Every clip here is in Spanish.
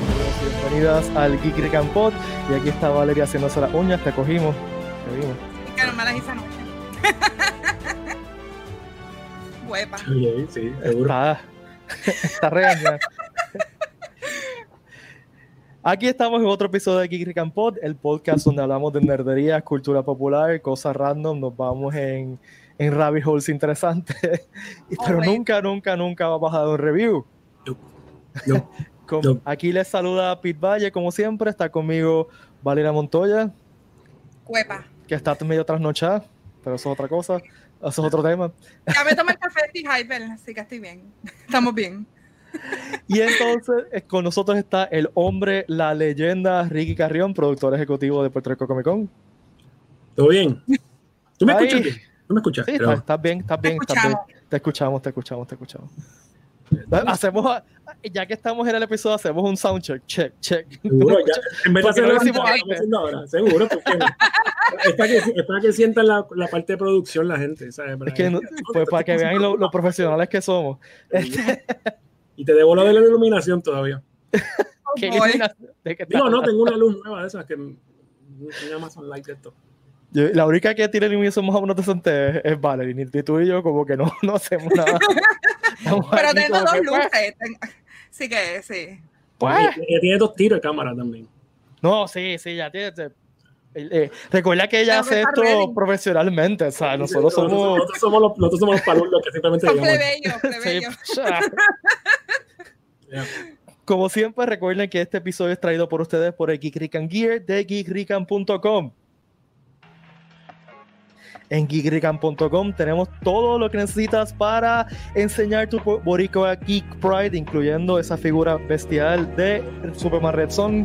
bienvenidos y bienvenidas al Geek Rican Pod. Y aquí está Valeria haciéndose las uñas, te cogimos, te vimos. Que no me las hice anoche. Huepa. Sí, sí, seguro. Está, está regañada. Aquí estamos en otro episodio de Geek Rican Pod, el podcast donde hablamos de nerdería, cultura popular, cosas random, nos vamos en, en rabbit holes interesantes, Y- pero nunca, nunca, nunca vamos a dar un review. No, Con- No. Aquí les saluda Pete Valle, como siempre, está conmigo Valeria Montoya, Huepa. que está medio trasnochada, pero eso es otra cosa, eso es otro tema. Ya me tomé el café de Hyper, así que estoy bien. Estamos bien. Y entonces eh, con nosotros está el hombre, la leyenda Ricky Carrión, productor ejecutivo de Puerto Rico Comic Con. ¿Todo bien? ¿Tú me Ay. escuchas bien? ¿Tú me escuchas? Sí, Pero- está- estás bien, estás bien, estás bien. Te escuchamos, te escuchamos, te escuchamos. Hacemos, ya que estamos en el episodio, hacemos un soundcheck, check, check. Seguro, ya, en vez de Porque no hacerlo lo antes. estamos haciendo ahora, seguro, porque no. es, para que, es para que sientan la, la parte de producción la gente, ¿sabes? Es que, no- pues para que vean lo, lo profesionales que somos. Este, Y te debo lo de la iluminación todavía. ¿qué Boy. iluminación? ¿De qué Digo, tal? no, tengo una luz nueva de esas que un Amazon Light de esto. Yo- la única que tiene iluminación más o menos decente es, es Valerie. Ni tú y yo como que no, no hacemos nada. Pero tengo dos pues, luces. Sí que sí. pues, Y- y tiene dos tiros de cámara también. No, sí, sí, ya tiene. te- eh, eh, recuerda que ella hace esto ready. profesionalmente, o sea, nosotros somos. Nosotros somos los, nosotros somos los palurdos que simplemente Son digamos. Sí. Ya. Como siempre, recuerden que este episodio es traído por ustedes por el Geek Rican Gear de geekrican.com. En geekrican.com tenemos todo lo que necesitas para enseñar tu bo- boricua Geek Pride, incluyendo esa figura bestial de Superman Red Son,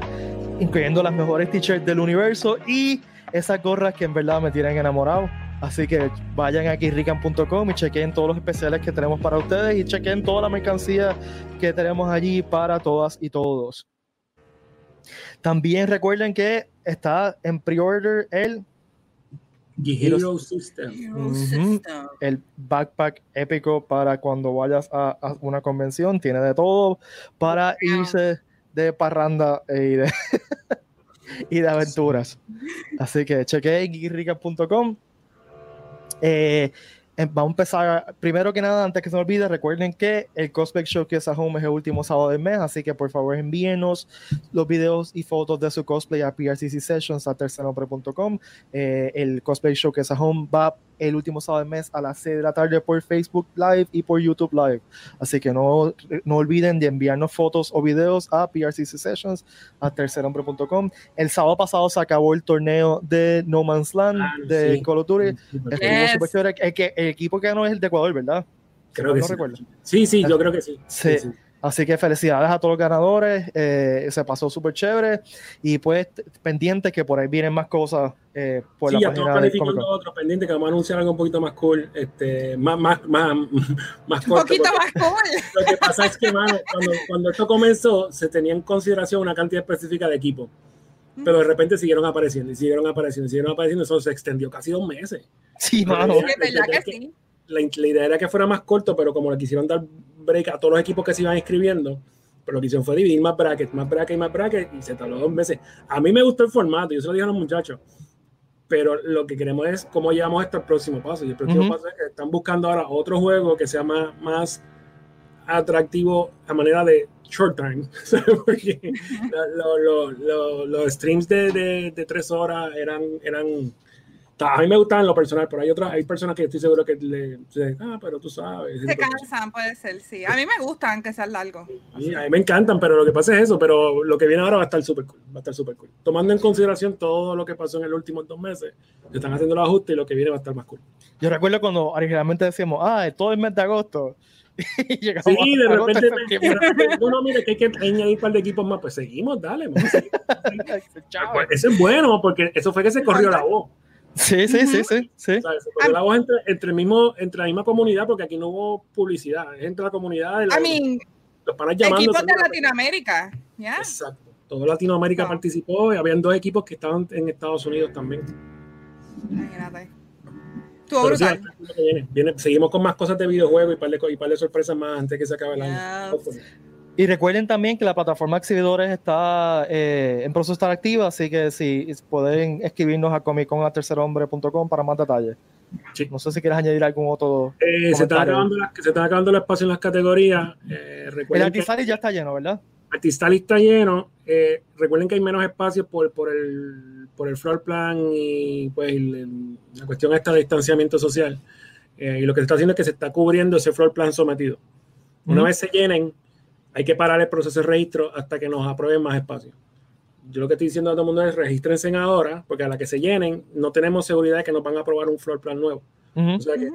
incluyendo las mejores t-shirts del universo y esas gorras que en verdad me tienen enamorado. Así que vayan a geekrican.com y chequen todos los especiales que tenemos para ustedes y chequen toda la mercancía que tenemos allí para todas y todos. También recuerden que está en pre-order el, Hero System. Hero Ujú. System. el backpack épico para cuando vayas a, a una convención. Tiene de todo para irse de parranda y de, y de aventuras. Así que chequeen geekrica.com. Eh, vamos a empezar. Primero que nada, antes que se me olvide, recuerden que el Cosplay Showcase at Home es el último sábado del mes, así que por favor envíenos los videos y fotos de su cosplay a PRCC Sessions a tercernombre.com. Eh, el Cosplay Showcase at Home va el último sábado del mes a las 6 de la tarde por Facebook Live y por YouTube Live. Así que no, no olviden de enviarnos fotos o videos a PRCC Sessions a tercerhombre.com. El sábado pasado se acabó el torneo de No Man's Land Ah, de sí. Call of Duty. Super Estuvo Yes. súper chévere. El, que, el equipo que ganó es el de Ecuador, ¿verdad? Creo No que sí. recuerdo. Sí, sí, yo creo que sí. Sí. Así que felicidades a todos los ganadores. eh, se pasó súper chévere. Y pues pendiente que por ahí vienen más cosas eh, por Sí, la ya estamos página de Comic planificando Con. otro pendiente que vamos a anunciar algo un poquito más cool, este, más, más, más, más Un corto. poquito porque más cool. Lo que pasa es que, mano, cuando, cuando esto comenzó, se tenía en consideración una cantidad específica de equipos. Pero de repente siguieron apareciendo y siguieron apareciendo y siguieron apareciendo. Eso se extendió casi dos meses. Sí, mano. Sí, es verdad que sí. La, la idea era que fuera más corto, pero como le quisieron dar break a todos los equipos que se iban inscribiendo, pero lo que hicieron fue dividir más brackets, más brackets y más brackets y se tardó dos meses. A mí me gustó el formato, yo se lo dije a los muchachos, pero lo que queremos es cómo llevamos esto al próximo paso. Y el próximo paso es que están buscando ahora otro juego que sea más, más atractivo a manera de short time. Porque lo- lo- lo- los streams de, de, de tres horas eran, eran a mí me gustaban en lo personal, pero hay otras, hay personas que estoy seguro que le dicen, ah, pero tú sabes. Se cansan, puede ser, sí. A mí me gustan que sean largos. Sí, a mí me encantan, pero lo que pasa es eso, pero lo que viene ahora va a estar súper cool, va a estar súper cool. Tomando en consideración todo lo que pasó en los últimos dos meses, se están haciendo los ajustes y lo que viene va a estar más cool. Yo recuerdo cuando originalmente decíamos, ah, todo el mes de agosto. Y llegamos Sí, de repente, septiembre. de repente, no, no, mire que hay que añadir un par de equipos más, pues seguimos, dale. vamos a seguir. Chao. Pues Eso es bueno, porque eso fue que se corrió la voz. Sí, sí, sí, sí, sí. Se corrió la voz entre, entre, el mismo, entre la misma comunidad, porque aquí no hubo publicidad, es entre la comunidad de la- I mean, los panas llamando. equipos de Latinoamérica. ¿Ya? Exacto. Todo Latinoamérica participó y habían dos equipos que estaban en Estados Unidos también. Imagínate. Estuvo Pero sí, brutal. hasta lo que viene. Viene- seguimos con más cosas de videojuegos y par de, co- y par de sorpresas más antes que se acabe el año. Yes. Y recuerden también que la plataforma de exhibidores está eh, en proceso de estar activa, así que si pueden escribirnos a comiconaltercerhombre.com para más detalles. Sí. No sé si quieres añadir algún otro. Eh, se, comentario. acabando se el espacio en las categorías. Eh, El Artisali ya está lleno, ¿verdad? Artistal está lleno. Eh, recuerden que hay menos espacio por, por, el, por el floor plan y pues el- el- la cuestión esta de distanciamiento social. Eh, y lo que se está haciendo es que se está cubriendo ese floor plan sometido. Una vez se llenen, hay que parar el proceso de registro hasta que nos aprueben más espacio. Yo lo que estoy diciendo a todo el mundo es regístrense ahora, porque a la que se llenen, no tenemos seguridad de que nos van a aprobar un floor plan nuevo. O sea que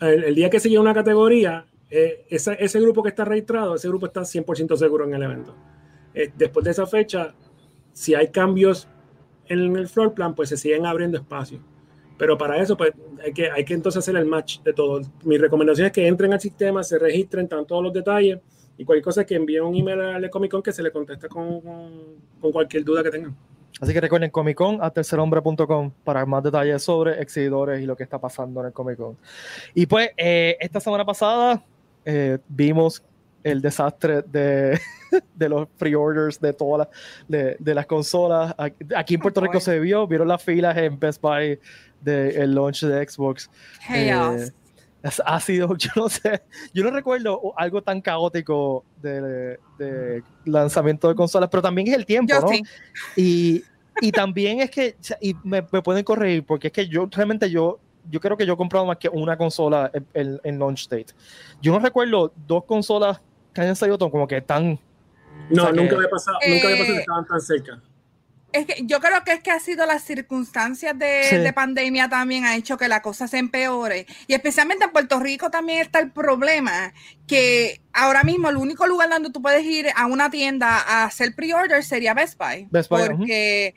el, el día que se llena una categoría, eh, esa- ese grupo que está registrado, ese grupo está 100% seguro en el evento. Eh, después de esa fecha, si hay cambios en el floor plan, pues se siguen abriendo espacios. Pero para eso, pues hay que, hay que entonces hacer el match de todo. Mi recomendación es que entren al sistema, se registren, están todos los detalles y cualquier cosa que envíen un email al Comic Con que se le contesta con, con- con cualquier duda que tengan. Así que recuerden Comic Con a tercerhombre.com para más detalles sobre exhibidores y lo que está pasando en el Comic Con. Y pues, eh, esta semana pasada eh, vimos el desastre de, de los pre-orders de todas las de, de las consolas. Aquí en Puerto Oh, Rico se vio, vieron las filas en Best Buy del launch de Xbox. Chaos. Eh, ha sido, yo no sé, yo no recuerdo algo tan caótico de, de lanzamiento de consolas, pero también es el tiempo, Yo ¿no? sí. Y, y también es que, y me, me pueden corregir, porque es que yo realmente yo, yo creo que yo he comprado más que una consola en, en- en launch date. Yo no recuerdo dos consolas que hayan salido tan- como que tan... No, O sea que- nunca me pasado, nunca me pasado que Eh, estaban tan cerca. Es que yo creo que es que ha sido las circunstancias de, Sí. de pandemia también ha hecho que la cosa se empeore. Y especialmente en Puerto Rico también está el problema que ahora mismo el único lugar donde tú puedes ir a una tienda a hacer pre-order sería Best Buy. Best Buy, porque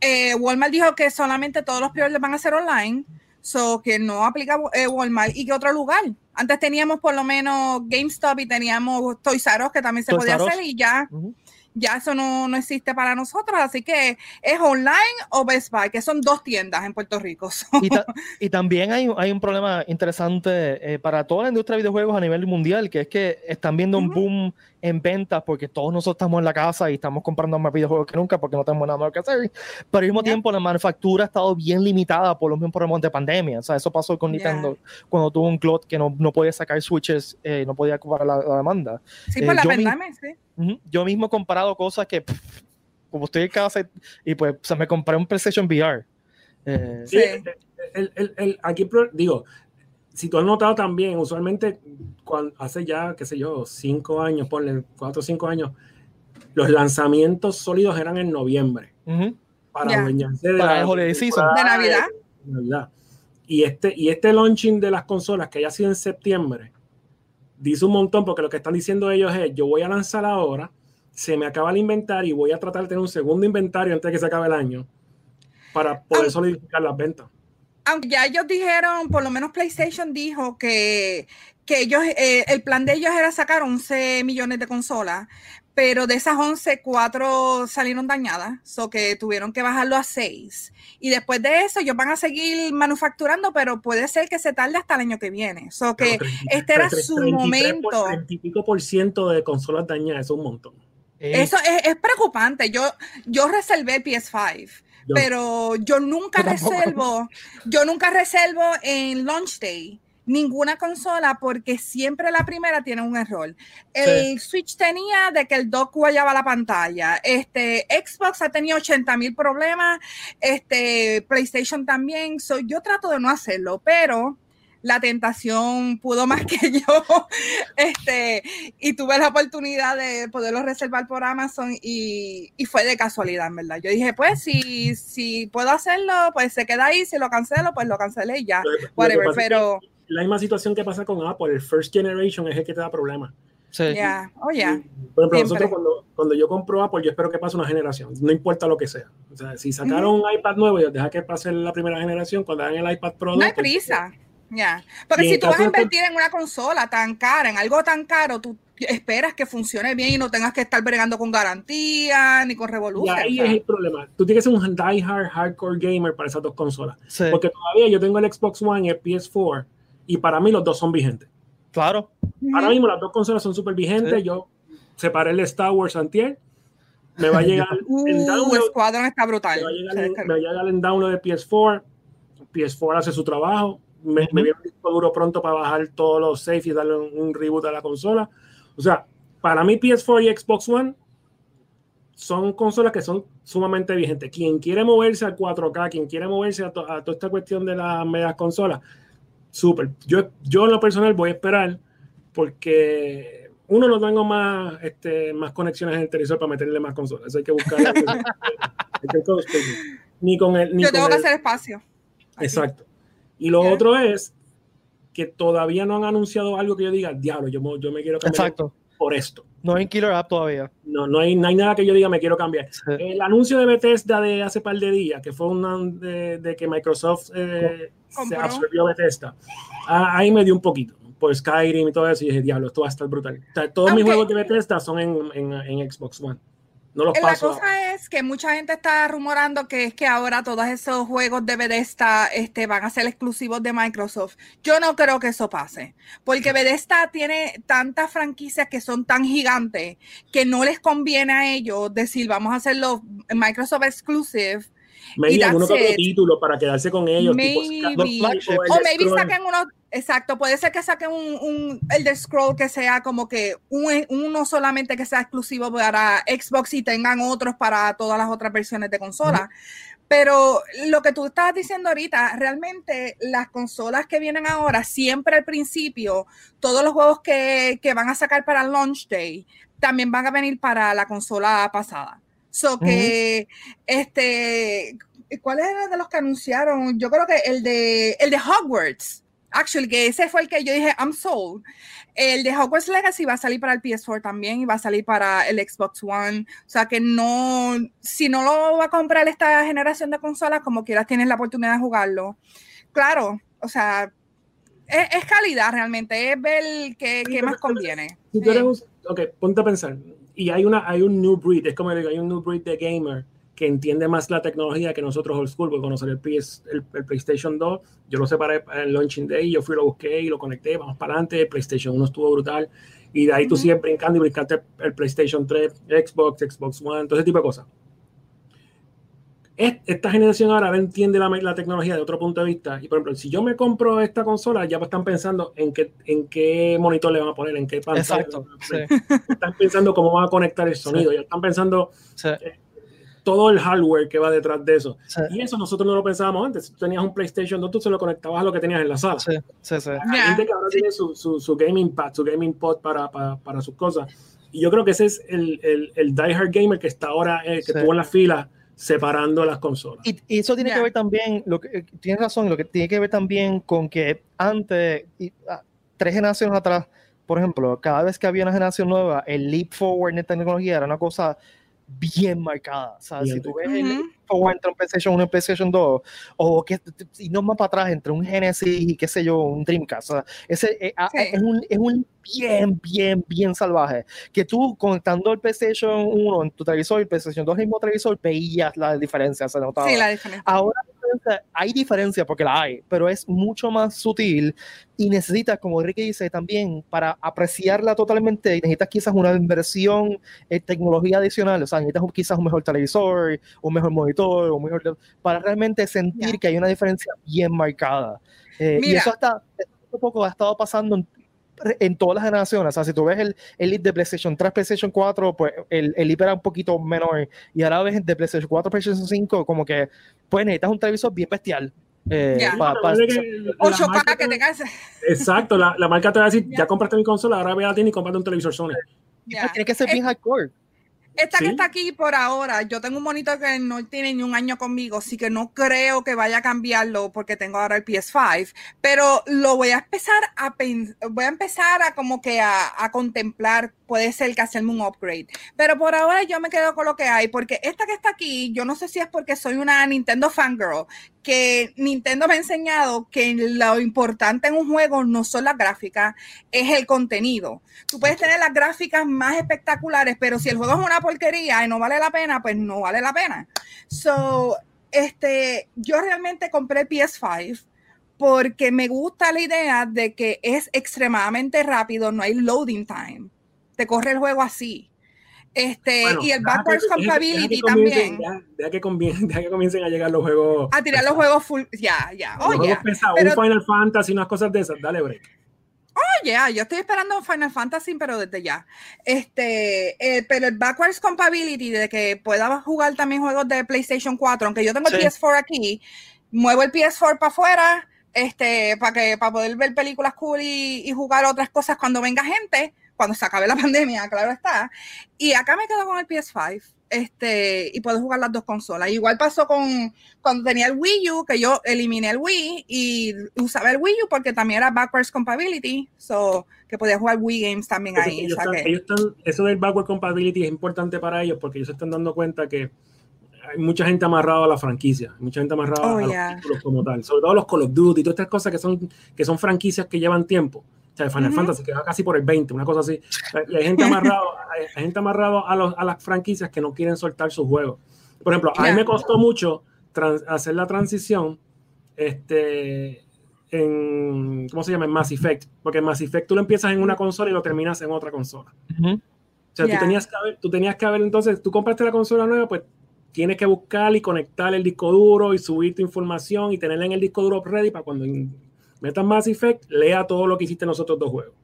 eh, Walmart dijo que solamente todos los pre-orders van a ser online. So que no aplica eh, Walmart y que otro lugar. Antes teníamos por lo menos GameStop y teníamos Toys R Us que también se Toys podía hacer y ya ya eso no, no existe para nosotros, así que es online o Best Buy, que son dos tiendas en Puerto Rico. So, Y, ta- y también hay, hay un problema interesante eh, para toda la industria de videojuegos a nivel mundial, que es que están viendo un boom en ventas porque todos nosotros estamos en la casa y estamos comprando más videojuegos que nunca porque no tenemos nada más que hacer. Pero al mismo tiempo la manufactura ha estado bien limitada por los mismos problemas de pandemia. O sea, eso pasó con. Nintendo cuando tuvo un clot que no, no podía sacar switches, eh, no podía cubrir la, la demanda. sí, eh, por la yo mi- pandemia, sí. Yo mismo he comparado cosas que, pff, como estoy en casa y, pues o sea, me compré un PlayStation VR. Eh, Sí, el- el- el- aquí digo, si tú has notado también, usualmente cuando, hace ya, qué sé yo, cinco años, ponle cuatro o cinco años, los lanzamientos sólidos eran en noviembre para adueñarse de Para la el season. De Navidad. de Navidad. Y este, y este launching de las consolas que haya sido en septiembre, dice un montón porque lo que están diciendo ellos es, yo voy a lanzar ahora, se me acaba el inventario y voy a tratar de tener un segundo inventario antes de que se acabe el año para poder Ah. solidificar las ventas. Aunque ya ellos dijeron, por lo menos PlayStation dijo que, que ellos, eh, el plan de ellos era sacar 11 millones de consolas, pero de esas 11, 4 salieron dañadas, so que tuvieron que bajarlo a 6. Y después de eso, ellos van a seguir manufacturando, pero puede ser que se tarde hasta el año que viene. So que este era su momento. 30 y pico por ciento de consolas dañadas, eso es un montón. eh, Eso es, es preocupante. Yo, yo reservé el PS5, Yo- pero yo nunca Yo reservo, yo nunca reservo en launch day ninguna consola porque siempre la primera tiene un error. El Switch tenía de que el dock guayaba la pantalla. Este Xbox ha tenido 80 mil problemas. Este PlayStation también. So, yo trato de no hacerlo, pero la tentación pudo más que yo. Este, y tuve la oportunidad de poderlo reservar por Amazon y, y fue de casualidad, en verdad. Yo dije, pues si, si puedo hacerlo, pues se queda ahí, si lo cancelo, pues lo cancelé y ya, que whatever, pero la misma situación que pasa con Apple, el first generation es el que te da problemas. sí. ya, oh ya, Por ejemplo, Siempre. nosotros cuando, cuando yo compro Apple, yo espero que pase una generación, no importa lo que sea. O sea, si sacaron un iPad nuevo, yo deja que pase la primera generación, cuando hagan el iPad Pro no hay 2, pues, ya. Porque Y si tú vas a invertir en una consola tan cara, en algo tan caro, tú esperas que funcione bien y no tengas que estar bregando con garantía ni con Y revolución. ahí es el problema. Tú tienes que ser un die-hard hardcore gamer para esas dos consolas. Sí, Porque todavía yo tengo el Xbox One y el PS4 y para mí los dos son vigentes. claro. ahora mismo las dos consolas son súper vigentes. Yo separé el Star Wars antier. Me va a llegar uh, el download. Squadron está brutal. Me va, a llegar, me va a llegar el download de PS4. PS4 hace su trabajo. Me, me viene un disco duro pronto para bajar todos los safe y darle un, un reboot a la consola. O sea, para mí PS4 y Xbox One son consolas que son sumamente vigentes. Quien quiere moverse al 4K, quien quiere moverse a, toda esta cuestión de las medias consolas, súper. Yo, yo en lo personal voy a esperar porque uno no tengo más, este, más conexiones en el televisor para meterle más consolas. hay que buscar. ni con el, ni yo tengo que hacer espacio. Exacto. Y lo otro es que todavía no han anunciado algo que yo diga, diablo, yo, yo me quiero cambiar Exacto. por esto. No hay killer app todavía. No, no hay, no hay nada que yo diga me quiero cambiar. Sí. El anuncio de Bethesda de hace par de días, que fue una de, de que Microsoft eh, se absorbió Bethesda, ah, ahí me dio un poquito. Por Skyrim y todo eso, y dije, diablo, esto va a estar brutal. O sea, todos mis juegos de Bethesda son en, en, en Xbox One. No los La paso. cosa es que mucha gente está rumorando que es que ahora todos esos juegos de Bethesda este, van a ser exclusivos de Microsoft. Yo no creo que eso pase, porque Bethesda tiene tantas franquicias que son tan gigantes que no les conviene a ellos decir vamos a hacerlo Microsoft exclusive. Maybe y alguno que that's otro it. tipo para quedarse con ellos. Maybe. O maybe saquen uno, exacto, puede ser que saquen un, un el de Scroll que sea como que un- uno solamente que sea exclusivo para Xbox y tengan otros para todas las otras versiones de consola. Pero lo que tú estabas diciendo ahorita, realmente las consolas que vienen ahora, siempre al principio, todos los juegos que, que van a sacar para launch day, también van a venir para la consola pasada. So que, este, ¿cuál era de los que anunciaron? Yo creo que el de, el de Hogwarts. Actually, que ese fue el que yo dije, I'm sold. El de Hogwarts Legacy va a salir para el PS4 también y va a salir para el Xbox One. O sea que no, si no lo va a comprar esta generación de consolas, como quieras tienes la oportunidad de jugarlo. Claro, o sea, es, es calidad realmente, es ver qué, qué más conviene. Si tú Sí. eres un, ok, ponte a pensar. Y hay, una, hay un new breed, es como digo, hay un new breed de gamer que entiende más la tecnología que nosotros old school, porque cuando salió el, PS, el, el PlayStation 2, yo lo separé en el launching day, yo fui, lo busqué y lo conecté, vamos para adelante, el PlayStation 1 estuvo brutal, y de ahí tú Ujú. sigues brincando y brincaste el PlayStation 3, Xbox, Xbox One, todo ese tipo de cosas. Es- Esta generación ahora entiende la, la tecnología de otro punto de vista. Y por ejemplo, si yo me compro esta consola, ya están pensando en qué, en qué monitor le van a poner, en qué pantalla. Exacto. le van a Sí, poner están pensando cómo van a conectar el sonido, ya están pensando sí, todo el hardware que va detrás de eso. sí, Y eso nosotros no lo pensábamos antes. Si tú tenías un PlayStation 2, tú se lo conectabas a lo que tenías en la sala. sí, sí, sí. Ya. gente que ahora tiene su, su, su gaming pad, su gaming pod para, para, para sus cosas. Y yo creo que ese es el, el, el diehard gamer que está ahora, eh, que Sí. estuvo en la fila separando las consolas. Y, y eso tiene Ya. que ver también, lo que, eh, tienes razón, lo que tiene que ver también con que antes, y, ah, tres generaciones atrás, por ejemplo, cada vez que había una generación nueva, el leap forward en tecnología era una cosa bien marcada. O sea, Bien si tú ves el Ujú. leap forward entre un PlayStation 1 y un PlayStation 2, o que, y no más para atrás, entre un Genesis y qué sé yo, un Dreamcast, o sea, ese, eh, Sí. es, un, es un bien, bien, bien salvaje. Que tú conectando el PlayStation 1 en tu televisor y el PlayStation 2 en el mismo televisor, veías la diferencia, se notaba. Sí, la diferencia. Ahora diferencia- hay diferencia porque la hay, pero es mucho más sutil y necesitas, como Ricky dice también, para apreciarla totalmente, necesitas quizás una inversión en tecnología adicional, o sea, necesitas quizás un mejor televisor, un mejor monitor, un mejor, para realmente sentir Ya. que hay una diferencia bien marcada. Eh, y eso hasta poco ha estado pasando en, en todas las generaciones. O sea, si tú ves el, el lead de PlayStation 3, PlayStation 4, pues el, el lead era un poquito menor. Y ahora ves el de PlayStation 4, PlayStation 5, como que pues necesitas un televisor bien bestial. eh, Ya. pa- pa- Recuerda que la 8K marca que te- te canses. Exacto, la, la marca te va a decir, Ya. ya compraste mi consola, ahora ve a ti y comprate un televisor Sony. Ya. Tiene que ser bien hardcore. Esta que está aquí por ahora, yo tengo un monitor que no tiene ni un año conmigo, así que no creo que vaya a cambiarlo porque tengo ahora el PS5, pero lo voy a empezar a voy a empezar a como que a, a contemplar, puede ser que hacerme un upgrade, pero por ahora yo me quedo con lo que hay, porque esta que está aquí, yo no sé si es porque soy una Nintendo fangirl, que Nintendo me ha enseñado que lo importante en un juego no son las gráficas, es el contenido. Tú puedes tener las gráficas más espectaculares, pero si el juego es una porquería y no vale la pena, pues no vale la pena. So, este, yo realmente compré PS5 porque me gusta la idea de que es extremadamente rápido, no hay loading time. Te corre el juego así. Este, y el backwards compatibility también. Deja, que comiencen a llegar los juegos. A tirar los juegos full. Ya, ya. Oh, un Final Fantasy, unas cosas de esas. Dale break. Oh, yeah, yo estoy esperando Final Fantasy, pero desde ya. Este, eh, pero el backwards compatibility de que pueda jugar también juegos de PlayStation 4, aunque yo tengo el PS4 aquí, muevo el PS4 para afuera, este, para que, para poder ver películas cool y, y jugar otras cosas cuando venga gente cuando se acabe la pandemia, claro está. Y acá me quedo con el PS5 este, y puedo jugar las dos consolas. Igual pasó con cuando tenía el Wii U, que yo eliminé el Wii y usaba el Wii U porque también era backwards compatibility, so que podía jugar Wii Games también ahí. Ellos están, eso del backward compatibility es importante para ellos porque ellos se están dando cuenta que hay mucha gente amarrada a la franquicia, mucha gente amarrada oh, a los títulos como tal, sobre todo los Call of Duty y todas estas cosas que son, que son franquicias que llevan tiempo sea, Final Fantasy, que va casi por el 20, una cosa así. Y hay gente amarrado, hay, gente amarrado a, los, a, las franquicias que no quieren soltar sus juegos. Por ejemplo, a mí me costó mucho hacer la transición este, en, ¿cómo se llama? En Mass Effect. Porque en Mass Effect tú lo empiezas en una consola y lo terminas en otra consola. O sea, tú, tenías que haber, tú tenías que haber, entonces, tú compraste la consola nueva, pues tienes que buscar y conectar el disco duro y subir tu información y tenerla en el disco duro ready para cuando metas Mass Effect, lea todo lo que hiciste en los otros dos juegos.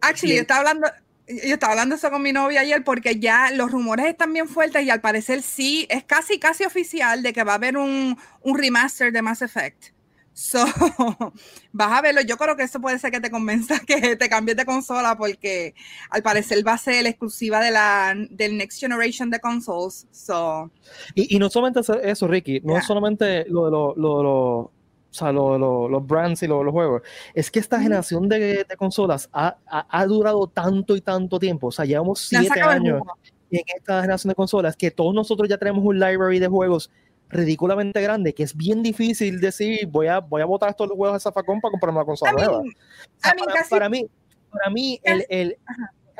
Actually, yo estaba hablando, yo estaba hablando eso con mi novia ayer porque ya los rumores están bien fuertes y al parecer sí, es casi, casi oficial de que va a haber un, un remaster de Mass Effect. So, vas a verlo. Yo creo que eso puede ser que te convenza que te cambies de consola porque al parecer va a ser la exclusiva de la del Next Generation de consoles. So. Y, y no solamente eso, Ricky, no solamente lo de lo, lo, o sea, los brands y los juegos, es que esta generación de, consolas ha, ha, durado tanto y tanto tiempo, o sea, llevamos siete años en esta generación de consolas que todos nosotros ya tenemos un library de juegos ridículamente grande que es bien difícil decir voy a voy a botar estos juegos de zafacón para comprarme una consola nueva. para, mí, para mí el, el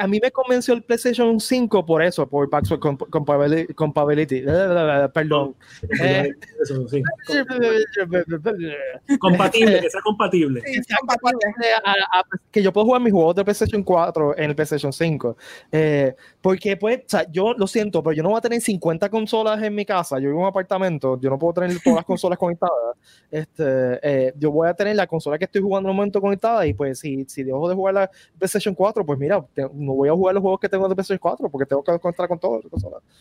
a mí me convenció el PlayStation 5 por eso, por Backwards Compatibility. Perdón. Eh, compatible, que sea compatible. que yo puedo jugar mis juegos de PlayStation 4 en el PlayStation 5. Eh, porque, pues, o sea, yo lo siento, pero yo no voy a tener 50 consolas en mi casa. Yo vivo en un apartamento, yo no puedo tener todas las consolas conectadas. Este, eh, yo voy a tener la consola que estoy jugando en el momento conectada y, pues, si, si dejo de jugar la PlayStation 4, pues mira, no voy a jugar los juegos que tengo de PS4 porque tengo que encontrar con todo.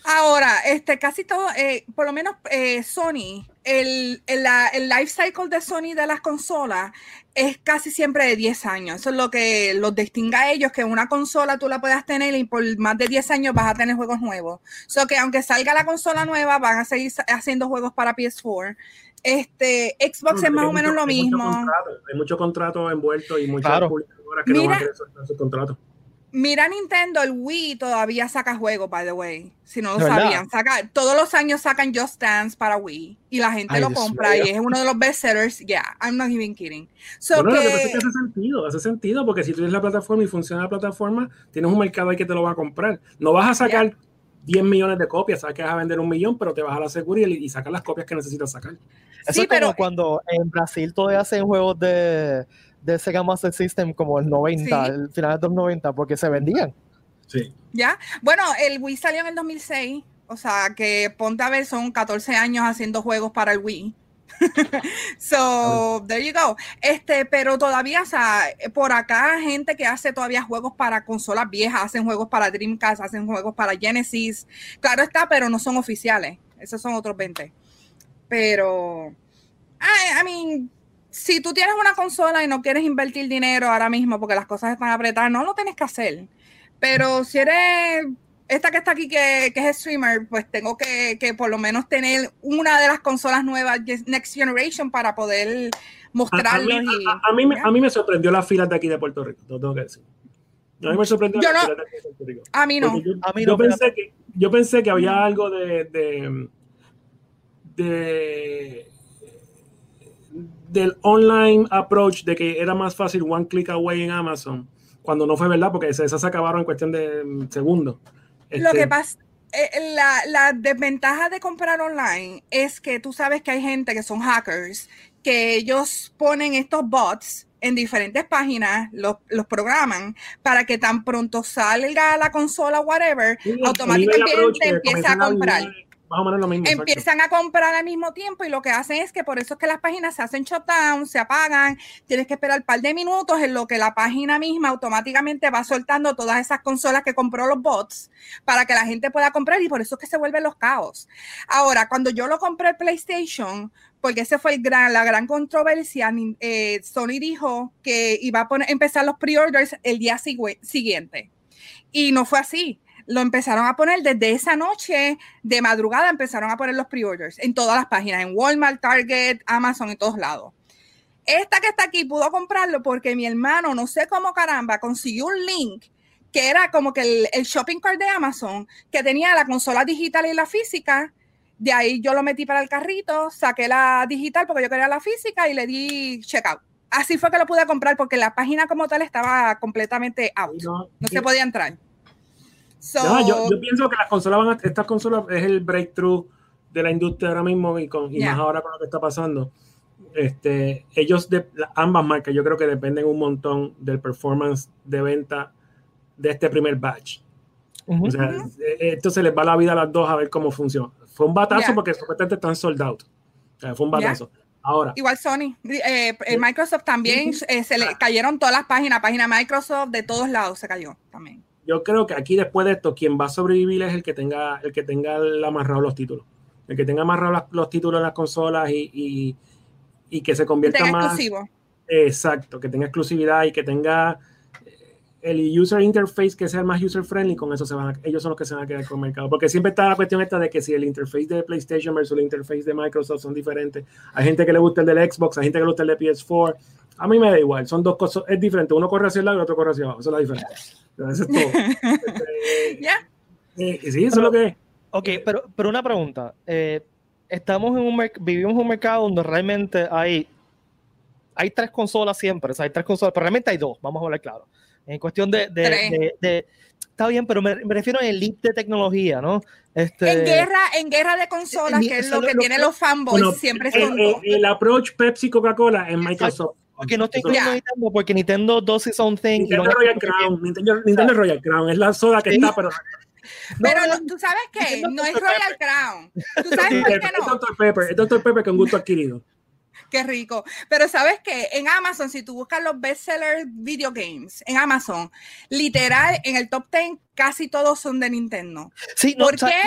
Ahora, este, casi todo, eh, por lo menos eh, Sony, el, el, el, life cycle de Sony de las consolas es casi siempre de 10 años. Eso es lo que los distingue a ellos, que una consola tú la puedas tener y por más de 10 años vas a tener juegos nuevos. So que aunque salga la consola nueva, van a seguir haciendo juegos para PS4. Este, Xbox es más o menos lo mismo. hay mucho contrato envuelto y muchas claro. que no van a querer soltar sus contratos. Mira Nintendo, el Wii todavía saca juegos, by the way. Si no lo sabían, saca, todos los años sacan Just Dance para Wii y la gente lo compra y es uno de los best sellers. Yeah, I'm not even kidding. So que... hace sentido, hace sentido porque si tú tienes la plataforma y funciona la plataforma, tienes un mercado ahí que te lo va a comprar. No vas a sacar 10 millones de copias, sabes que vas a vender un millón, pero te vas a la seguridad y, y sacas las copias que necesitas sacar. Eso es como cuando en Brasil todavía hacen juegos de de Sega Master System como el 90, el final de los 90, porque se vendían. Sí. Ya. Bueno, el Wii salió en el 2006, o sea que ponte a ver, son 14 años haciendo juegos para el Wii. so, there you go. Este, pero todavía, o sea, por acá gente que hace todavía juegos para consolas viejas, hacen juegos para Dreamcast, hacen juegos para Genesis. Claro está, pero no son oficiales. Esos son otros 20. Pero, I, I mean, si tú tienes una consola y no quieres invertir dinero ahora mismo porque las cosas están apretadas, no lo tienes que hacer. Pero si eres esta que está aquí que, que es streamer, pues tengo que, que, por lo menos tener una de las consolas nuevas Next Generation para poder mostrarlo. A, mí, a, mí, me, sorprendió las filas de aquí de Puerto Rico, lo tengo que decir. A mí me sorprendió yo no, de Puerto Rico. A mí no. Yo, a mí no, pensé que, yo pensé que había algo de, de, de del online approach de que era más fácil one click away en Amazon, cuando no fue verdad, porque esas se acabaron en cuestión de mm, segundos. Lo que este, pasa, eh, la, la, desventaja de comprar online es que tú sabes que hay gente que son hackers que ellos ponen estos bots en diferentes páginas, los, los programan para que tan pronto salga la consola, whatever, automáticamente empieza a comprar Empiezan a comprar al mismo tiempo y lo que hacen es que por eso es que las páginas se hacen shutdown, se apagan, tienes que esperar un par de minutos en lo que la página misma automáticamente va soltando todas esas consolas que compró los bots para que la gente pueda comprar y por eso es que se vuelven los caos. Ahora, cuando yo lo compré el PlayStation, porque ese fue el gran, la gran controversia, eh, Sony dijo que iba a empezar los pre-orders el día siguiente. Y no fue así lo empezaron a poner desde esa noche de madrugada, empezaron a poner los pre-orders en todas las páginas, en Walmart, Target, Amazon, en todos lados. Esta que está aquí pudo comprarlo porque mi hermano, no sé cómo caramba, consiguió un link que era como que el, shopping cart de Amazon, que tenía la consola digital y la física. De ahí yo lo metí para el carrito, saqué la digital porque yo quería la física y le di checkout. Así fue que lo pude comprar porque la página como tal estaba completamente out. no se podía entrar yo, pienso que las consolas van a, estas consolas es el breakthrough de la industria ahora mismo y, con, y más ahora con lo que está pasando. Este, ellos, de, ambas marcas, yo creo que dependen un montón del performance de venta de este primer batch. O sea, eh, esto se les va la vida a las dos a ver cómo funciona. Fue un batazo porque supuestamente están sold out. fue un batazo. Ahora. Igual Sony, eh, eh, Microsoft también se le cayeron todas las páginas, página Microsoft de todos lados se cayó también yo creo que aquí después de esto, quien va a sobrevivir es el que tenga, el que tenga amarrado los títulos. El que tenga amarrado los, títulos en las consolas y, que se convierta más. Exclusivo. Exacto, que tenga exclusividad y que tenga eh, el user interface que sea más user friendly, con eso se van ellos son los que se van a quedar con el mercado. Porque siempre está la cuestión esta de que si el interface de PlayStation versus el interface de Microsoft son diferentes. Hay gente que le gusta el del Xbox, hay gente que le gusta el de PS4. A mí me da igual, son dos cosas, es diferente. Uno corre hacia el lado y el otro corre hacia abajo. Eso es la diferencia. Eso es todo. Este, ¿Ya? Eh, sí, eso es lo que es. Ok, pero, pero una pregunta. Eh, estamos en un vivimos en un mercado donde realmente hay, hay tres consolas siempre, o sea, hay tres consolas, pero realmente hay dos, vamos a hablar claro. En cuestión de, de, de, está bien, pero me, refiero a elite de tecnología, ¿no? Este, en guerra, en guerra de consolas, que es lo, que tienen los fanboys, siempre son el, el, approach Pepsi Coca-Cola en Microsoft. Porque no estoy incluyendo Nintendo, porque Nintendo does its own thing. Nintendo Royal Crown, Nintendo, Nintendo Royal Crown, es la soda que está, pero... Pero tú sabes que no es Royal Crown. ¿Tú sabes por qué no? Es Dr. Pepper, es Dr. Pepper con gusto adquirido. Qué rico. Pero sabes que en Amazon, si tú buscas los bestsellers video games en Amazon, literal, en el top 10 casi todos son de Nintendo. Sí, ¿Por qué?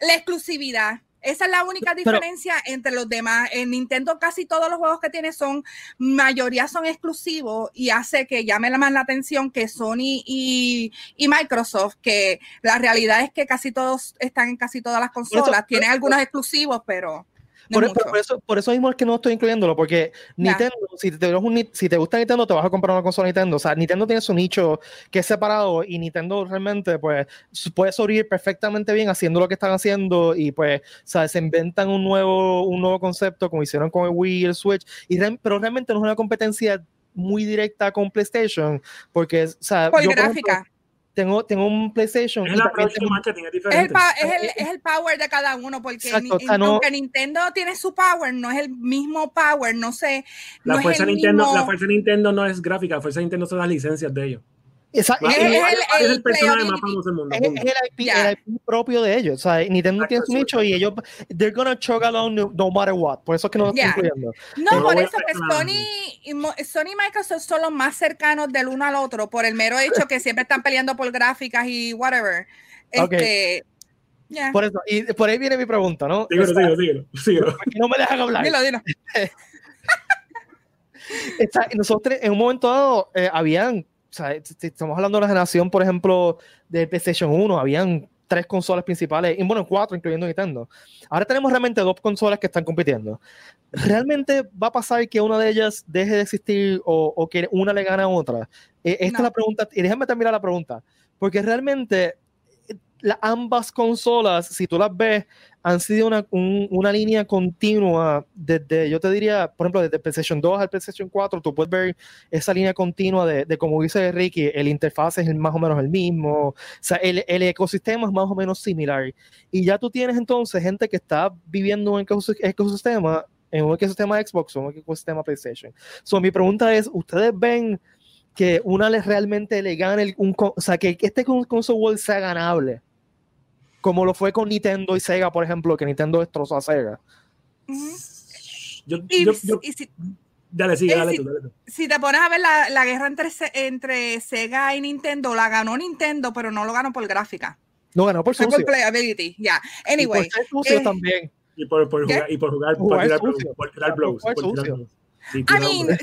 La exclusividad. Esa es la única diferencia entre los demás. En Nintendo casi todos los juegos que tiene son, mayoría son exclusivos y hace que llame más la atención que Sony y, Microsoft, que la realidad es que casi todos están en casi todas las consolas. Tienen algunos exclusivos, pero por, eso, por eso mismo es que no estoy incluyéndolo, porque Nintendo, si te, si te gusta Nintendo, te vas a comprar una consola Nintendo. O sea, Nintendo tiene su nicho que es separado y Nintendo realmente pues puede sobrevivir perfectamente bien haciendo lo que están haciendo y pues, ¿sabes? Se inventan un nuevo, un nuevo concepto como hicieron con el Wii y el Switch, y pero realmente no es una competencia muy directa con PlayStation, porque, o sea, por gráfica tengo, tengo un PlayStation. Es, marketing, es, diferente. Es, el, power de cada uno, porque aunque Nintendo tiene su power, no es el mismo power, no sé. La, fuerza, Nintendo, la fuerza Nintendo no es gráfica, la fuerza Nintendo son las licencias de ellos. Es, el, personaje más famoso del mundo. Es, el IP, propio de ellos. O sea, Nintendo tiene su nicho y ellos, they're gonna chug along no, matter what. Por eso es que no lo estoy incluyendo. No, por eso que Sony, Sony y Microsoft son los más cercanos del uno al otro, por el mero hecho que siempre están peleando por gráficas y whatever. Este, Por eso, y por ahí viene mi pregunta, ¿no? Dígalo, dígalo, dígalo, dígalo. No me dejan hablar. Dilo, dilo. nosotros en un momento dado eh, habían o sea, estamos hablando de la generación, por ejemplo, de PlayStation 1, habían tres consolas principales, y bueno, cuatro, incluyendo Nintendo. Ahora tenemos realmente dos consolas que están compitiendo. ¿Realmente va a pasar que una de ellas deje de existir o, que una le gane a otra? E, esta es la pregunta, y déjame terminar la pregunta, porque realmente ambas consolas, si tú las ves, han sido una, una, línea continua desde, yo te diría, por ejemplo, desde PlayStation 2 al PlayStation 4, tú puedes ver esa línea continua de, de como dice Ricky, el interfaz es más o menos el mismo, o sea, el, el, ecosistema es más o menos similar. Y ya tú tienes entonces gente que está viviendo en ecosistema en un ecosistema Xbox o un ecosistema PlayStation. So, mi pregunta es, ¿ustedes ven que una les realmente le gane, un, o sea, que este console world sea ganable? Como lo fue con Nintendo y Sega, por ejemplo, que Nintendo destrozó a Sega. yo, yo, yo, dale, sigue, dale, si, tú, dale tú. Si te pones a ver la, la guerra entre, entre Sega y Nintendo, la ganó Nintendo, pero no lo ganó por gráfica. No ganó por sucio. Por playability, ya. Yeah. Anyway. Y por ser sucio eh, también. Y por, por jugar, y por jugar, por Jugar tirar, sucio. por tirar blows. Por tirar blows. Sí, I mean,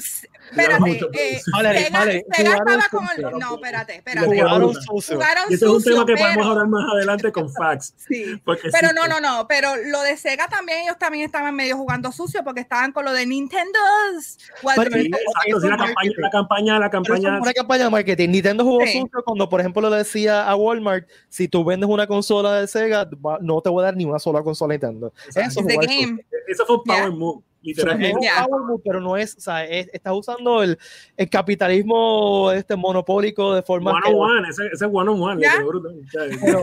espérate, eh. Vale, Sega, vale, Sega jugaron estaba con el, no, espérate, espérate. Jugaron sucio. Jugaron es un tema que podemos pero- hablar más adelante con. Sí. Porque Pero sí, no, no, no, pero lo de Sega también, ellos también estaban medio jugando sucio porque estaban con lo de the- Sí, la es campaña, la campaña, la Pero eso campaña. es una campaña de marketing. Nintendo jugó Sí. sucio cuando, por ejemplo, le decía a Walmart, si tú vendes una consola de Sega, no te voy a dar ni una sola consola Nintendo. Eso fue un power Yeah. move, literalmente. power pero no es, o sea, es- estás usando el, el capitalismo este monopólico de forma One on one, ese, ese one on one. Ya. Pero- no.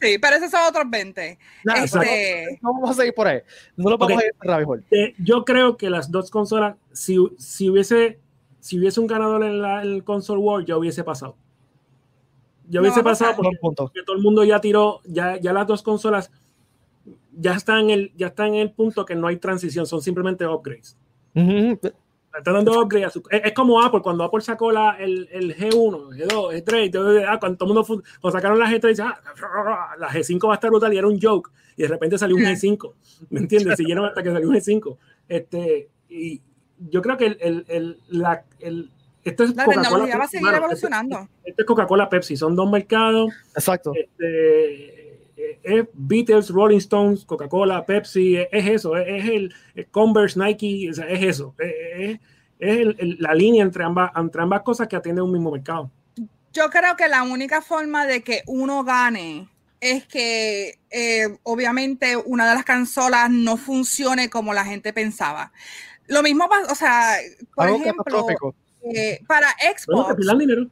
Sí, pero esos son otros 20. Nada, Este- no, no vamos a seguir por ahí. No lo vamos Ok. a ir a rabbit. Eh, yo creo que las dos consolas, si, si hubiese si hubiese un ganador en la, el console war, ya hubiese pasado. Ya No hubiese a pasado porque, porque todo el mundo ya tiró, ya, ya las dos consolas ya están en el, ya están en el punto que no hay transición, son simplemente upgrades. Ujú. Está dando upgrade a su- es, es como Apple, cuando Apple sacó la, el, el G1, G2, G3, entonces, ah, cuando todo el mundo cuando sacaron la G3, dice, ah, la G5 va a estar brutal y era un joke, y de repente salió un G5, ¿me entiendes? Siguieron hasta que salió un G5. Este, y yo creo que el, el, el, la, el, esto es La Coca-Cola, tecnología va a seguir mano, esto- evolucionando. Esto es Coca-Cola Pepsi, son dos mercados. Exacto. Este, es Beatles, Rolling Stones, Coca-Cola, Pepsi, es, es eso, es, es el, el Converse, Nike, sea, es eso, es, es- es el- el- la línea entre ambas, entre ambas cosas que atienden un mismo mercado. Yo creo que la única forma de que uno gane es que eh, obviamente una de las consolas no funcione como la gente pensaba. Lo mismo pasa, o sea, por Algo ejemplo, eh, para Bueno, Xbox, dinero,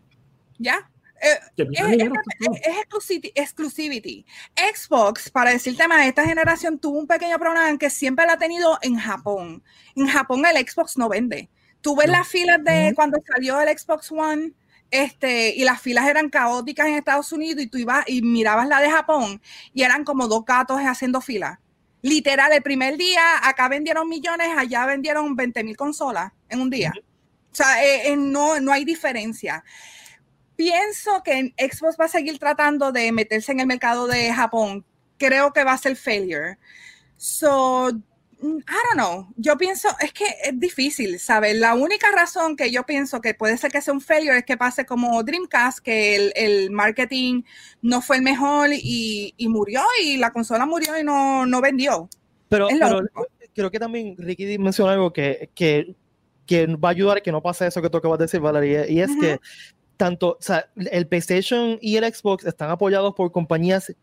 ¿ya? Eh, es, exclusivity. Xbox, para decirte más, esta generación tuvo un pequeño problema en que siempre la ha tenido en Japón. En Japón el Xbox no vende. Tú ves No. las filas de cuando salió el Xbox One, este, y las filas eran caóticas en Estados Unidos y tú ibas y mirabas la de Japón y eran como dos gatos haciendo fila. Literal, el primer día acá vendieron millones, allá vendieron 20 mil consolas en un día. O sea, eh, eh, no, no hay diferencia. Pienso que Xbox va a seguir tratando de meterse en el mercado de Japón. Creo que va a ser failure. So, I don't know. Yo pienso, es que es difícil, ¿sabes? La única razón que yo pienso que puede ser que sea un failure es que pase como Dreamcast, que el, el marketing no fue el mejor y, y murió y la consola murió y no, no vendió. Pero, pero creo que también Ricky mencionó algo que, que, que va a ayudar a que no pase eso que tú acabas de decir, Valeria, y es que tanto, o sea, el PlayStation y el Xbox están apoyados por compañías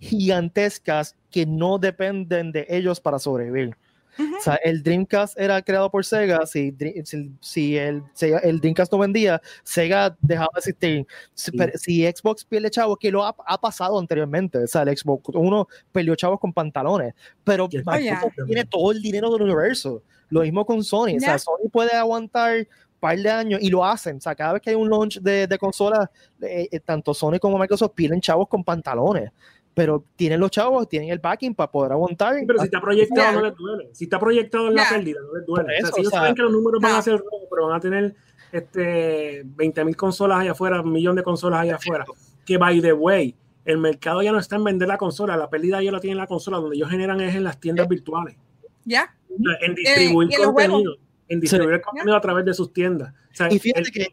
gigantescas que no dependen de ellos para sobrevivir. Ujú. O sea, el Dreamcast era creado por Sega, si, si, si el, Sega- el Dreamcast no vendía, Sega dejaba de existir. Si, Sí. si Xbox pierde chavos, que lo ha, ha pasado anteriormente, o sea, el Xbox uno perdió chavos con pantalones, pero Microsoft Xbox tiene todo el dinero del universo. Lo mismo con Sony, o sea. Sony puede aguantar par de años y lo hacen, o sea, cada vez que hay un launch de, de consolas, eh, eh, tanto Sony como Microsoft pierden chavos con pantalones. Pero tienen los chavos, tienen el backing para poder aguantar. Sí, pero si está proyectado no les duele. Si está proyectado en la pérdida, no les duele. O sea, eso, si ellos o sea, saben que los números van a ser rojos, pero van a tener este 20 mil consolas allá afuera, un millón de consolas allá afuera. Que by the way, el mercado ya no está en vender la consola, la pérdida ya la tienen en la consola, donde ellos generan es en las tiendas virtuales. ¿Ya? En distribuir los contenido. En distribuir el contenido a través de sus tiendas. O sea, Y fíjate el, que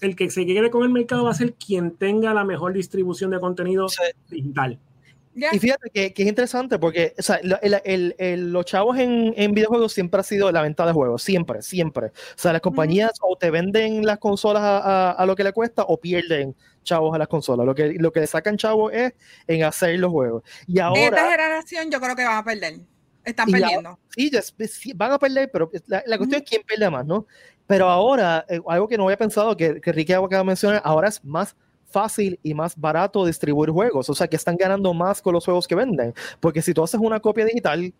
el que se quede con el mercado va a ser quien tenga la mejor distribución de contenido Sí. digital. Y fíjate que, que es interesante porque o sea, lo- el- el- el- los chavos en, en videojuegos siempre ha sido la venta de juegos, siempre, siempre. O sea, las compañías o te venden las consolas a, a- a lo que le cuesta o pierden chavos a las consolas. Lo que, lo que le sacan chavos es en hacer los juegos. Y Esta ahora, generación yo creo que van a perder. Están Y la- perdiendo. sí, ya- sí, van a perder, pero la, la cuestión es quién pierde más, ¿no? Pero ahora, eh, algo que no había pensado, que, que Ricky acaba de mencionar, ahora es más fácil y más barato distribuir juegos, o sea que están ganando más con los juegos que venden, porque si tú haces una copia digital,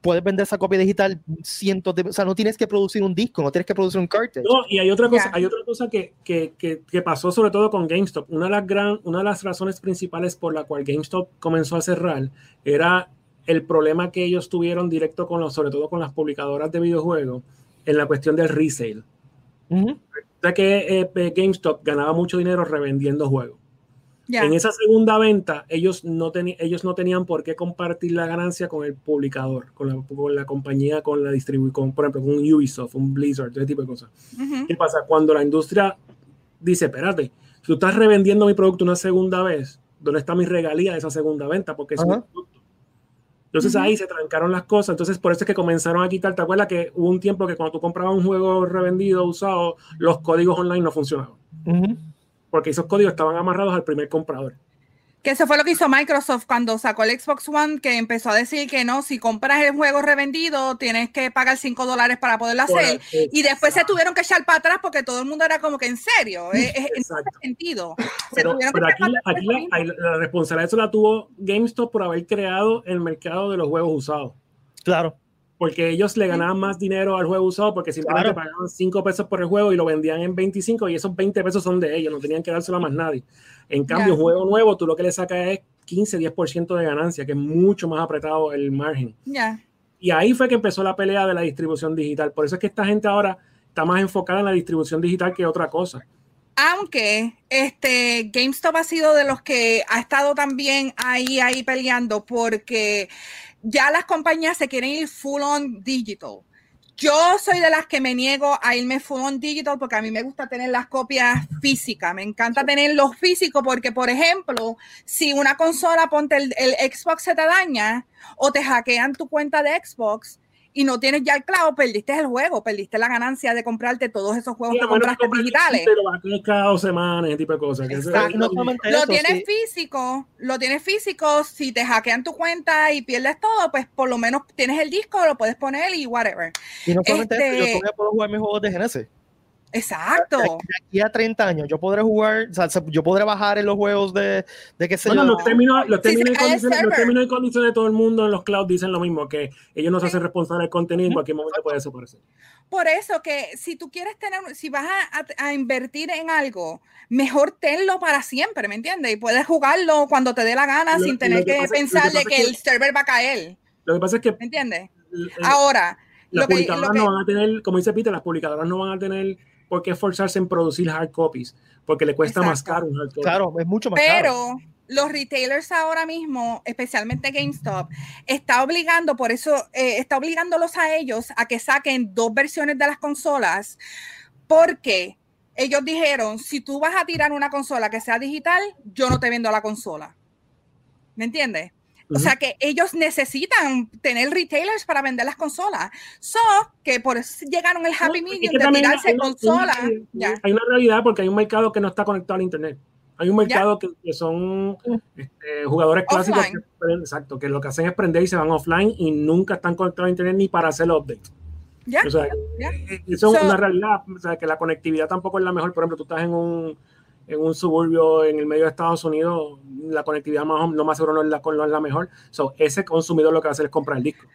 puedes vender esa copia digital cientos de, o sea, no tienes que producir un disco, no tienes que producir un cartridge. No, y hay otra cosa, hay otra cosa que, que, que, que, pasó sobre todo con GameStop. Una de las gran, una de las razones principales por la cual GameStop comenzó a cerrar era el problema que ellos tuvieron directo con los, sobre todo con las publicadoras de videojuegos, en la cuestión del resale. O sea que eh, GameStop ganaba mucho dinero revendiendo juegos. En esa segunda venta, ellos no, ellos no tenían por qué compartir la ganancia con el publicador, con la, con la compañía, con la distribución, por ejemplo, con un Ubisoft, un Blizzard, ese tipo de cosas. ¿Qué pasa? Cuando la industria dice, espérate, si tú estás revendiendo mi producto una segunda vez, ¿dónde está mi regalía de esa segunda venta? Porque es un producto. Entonces ahí se trancaron las cosas. Entonces por eso es que comenzaron a quitar. ¿Te acuerdas que hubo un tiempo que cuando tú comprabas un juego revendido, usado, los códigos online no funcionaban? porque esos códigos estaban amarrados al primer comprador. Que eso fue lo que hizo Microsoft cuando sacó el Xbox One, que empezó a decir que no, si compras el juego revendido, tienes que pagar 5 dólares para poderlo hacer. y después se tuvieron que echar para atrás porque todo el mundo era como que en serio, es, en ese sentido. Pero, aquí, la, responsabilidad de eso la tuvo GameStop por haber creado el mercado de los juegos usados. Claro porque ellos le ganaban más dinero al juego usado porque simplemente pagaban 5 pesos por el juego y lo vendían en 25 y esos 20 pesos son de ellos, no tenían que dárselo a más nadie. En cambio, juego nuevo, tú lo que le sacas es 15, 10% de ganancia, que es mucho más apretado el margen. Y ahí fue que empezó la pelea de la distribución digital. Por eso es que esta gente ahora está más enfocada en la distribución digital que otra cosa. Aunque este GameStop ha sido de los que ha estado también ahí, ahí peleando porque ya las compañías se quieren ir full on digital. Yo soy de las que me niego a irme full on digital porque a mí me gusta tener las copias físicas. Me encanta tener los físicos porque, por ejemplo, si una consola, ponte el, el Xbox se te daña o te hackean tu cuenta de Xbox, y no tienes ya el clavo, perdiste el juego, perdiste la ganancia de comprarte todos esos juegos que compraste digitales. Pero va a cada dos semanas, ese tipo de cosas. lo tienes físico, lo tienes físico, si te hackean tu cuenta y pierdes todo, pues por lo menos tienes el disco, lo puedes poner y whatever. Y no solamente eso, yo este puedo jugar mis juegos de Genesis. Exacto. De aquí a 30 años yo podré jugar, o sea, yo podré bajar en los juegos de, de qué sé bueno, Los términos, los términos, y condiciones, los términos y condiciones de todo el mundo en los clouds dicen lo mismo, que ellos no se hacen responsables del contenido en cualquier momento puede desaparecer. Por eso que si tú quieres tener, si vas a, a, invertir en algo, mejor tenlo para siempre, ¿me entiendes? Y puedes jugarlo cuando te dé la gana sin tener que, pensar de que, el server va a caer. Lo que pasa es que... ¿Me entiendes? Ahora... Las publicadoras no van a tener, como dice Peter, las publicadoras no van a tener por qué esforzarse en producir hard copies, porque le cuesta más caro un hard copy. Claro, es mucho más Pero, caro. Pero los retailers ahora mismo, especialmente GameStop, está obligando, por eso eh, está obligándolos a ellos a que saquen dos versiones de las consolas, porque ellos dijeron, si tú vas a tirar una consola que sea digital, yo no te vendo la consola. ¿Me entiendes? O sea que ellos necesitan tener retailers para vender las consolas. So, que por eso llegaron el happy medium de tirarse consolas. Hay una realidad porque hay un mercado que no está conectado al internet. Hay un mercado que, son este, jugadores clásicos que, exacto, que lo que hacen es prender y se van offline y nunca están conectados a internet ni para hacer updates. O sea, eh, eso es una realidad. O sea, que la conectividad tampoco es la mejor. Por ejemplo, tú estás en un en un suburbio en el medio de Estados Unidos, la conectividad más, no más seguro no es la, no es la mejor. So, ese consumidor lo que va a hacer es comprar el disco.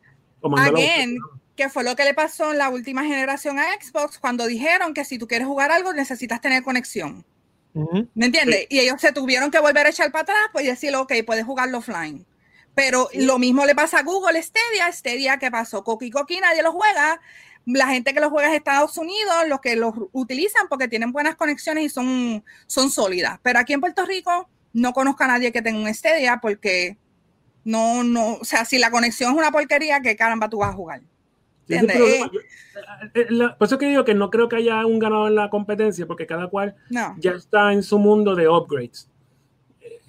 Again, que fue lo que le pasó en la última generación a Xbox cuando dijeron que si tú quieres jugar algo necesitas tener conexión. ¿Me entiendes? Y ellos se tuvieron que volver a echar para atrás pues decir, ok, puedes jugarlo offline. Pero lo mismo le pasa a Google Stadia. Stadia, ¿qué pasó? Coqui Coqui nadie lo juega la gente que los juega en Estados Unidos, los que los utilizan porque tienen buenas conexiones y son, son sólidas. Pero aquí en Puerto Rico no conozco a nadie que tenga un Stadia porque no, no, o sea, si la conexión es una porquería, ¿qué caramba tú vas a jugar? ¿Entiendes? Eh, eh, por eso que digo que no creo que haya un ganador en la competencia, porque cada cual ya está en su mundo de upgrades.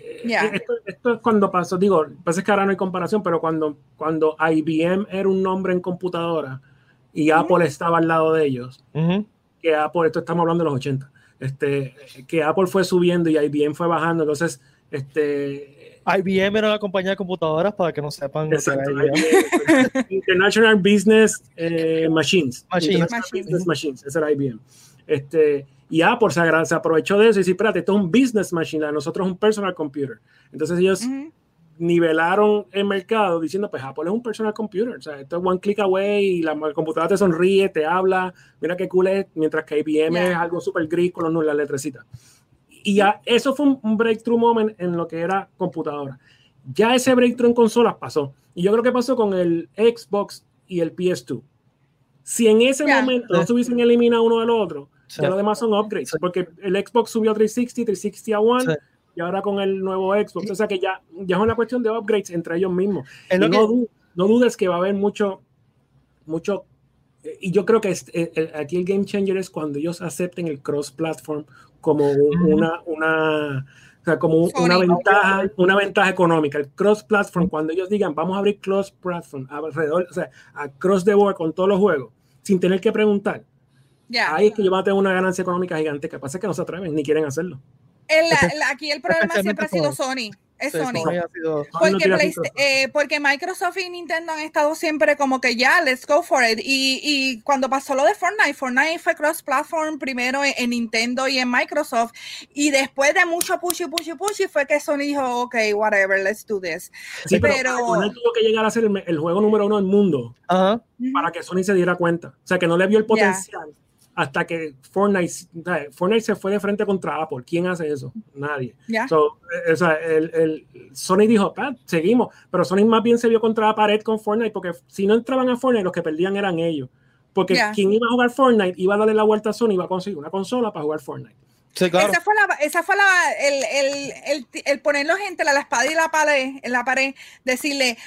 Eh, esto, es cuando pasó, digo, pasa es que ahora no hay comparación, pero cuando, cuando IBM era un nombre en computadora, y Apple estaba al lado de ellos. Que Apple, esto estamos hablando de los 80, este, que Apple fue subiendo y IBM fue bajando. Entonces, este, IBM era la compañía de computadoras para que no sepan. International Business eh, Machines. Machines. Business Machines, ese era IBM. Este, y Apple se, aprovechó de eso y dice, espérate, esto es un business machine, nosotros es un personal computer. Entonces ellos nivelaron el mercado diciendo, pues Apple es un personal computer, o sea, esto es one click away y la computadora te sonríe, te habla, mira qué cool es, mientras que IBM es algo súper gris con los, las letrecitas. Y ya eso fue un, breakthrough moment en lo que era computadora. Ya ese breakthrough en consolas pasó. Y yo creo que pasó con el Xbox y el PS2. Si en ese momento no se hubiesen eliminado uno del otro, ya los demás son upgrades, porque el Xbox subió a 360, 360 a One y ahora con el nuevo Xbox. O sea que ya, ya es una cuestión de upgrades entre ellos mismos. no, no, dudes que va a haber mucho, mucho. Y yo creo que eh, aquí el game changer es cuando ellos acepten el cross-platform como una, una, o sea, como una ventaja, una ventaja económica. El cross-platform, cuando ellos digan, vamos a abrir cross-platform alrededor, o sea, a cross the board con todos los juegos, sin tener que preguntar. Ahí es que yo voy a tener una ganancia económica gigante. Que pasa es que no se atreven ni quieren hacerlo. El, aquí el problema siempre ha sido Sony. Es Sony. Porque, eh, porque, Microsoft y Nintendo han estado siempre como que ya, let's go for it. Y, y cuando pasó lo de Fortnite, Fortnite fue cross-platform primero en, Nintendo y en Microsoft. Y después de mucho push y push y push, fue que Sony dijo, ok, whatever, let's do this. Sí, pero, pero tuvo que llegar a ser el, juego número uno del mundo para que Sony se diera cuenta. O sea, que no le vio el potencial hasta que Fortnite, Fortnite se fue de frente contra Apple. ¿Quién hace eso? Nadie. So, eh, o sea, el, el, Sony dijo, seguimos, pero Sony más bien se vio contra la pared con Fortnite porque si no entraban a Fortnite, los que perdían eran ellos. Porque quien iba a jugar Fortnite iba a darle la vuelta a Sony y iba a conseguir una consola para jugar Fortnite. Sí, claro. Esa fue, la, esa fue la, el, el, el, el ponerlos entre la espada y la pared, en la pared, decirle,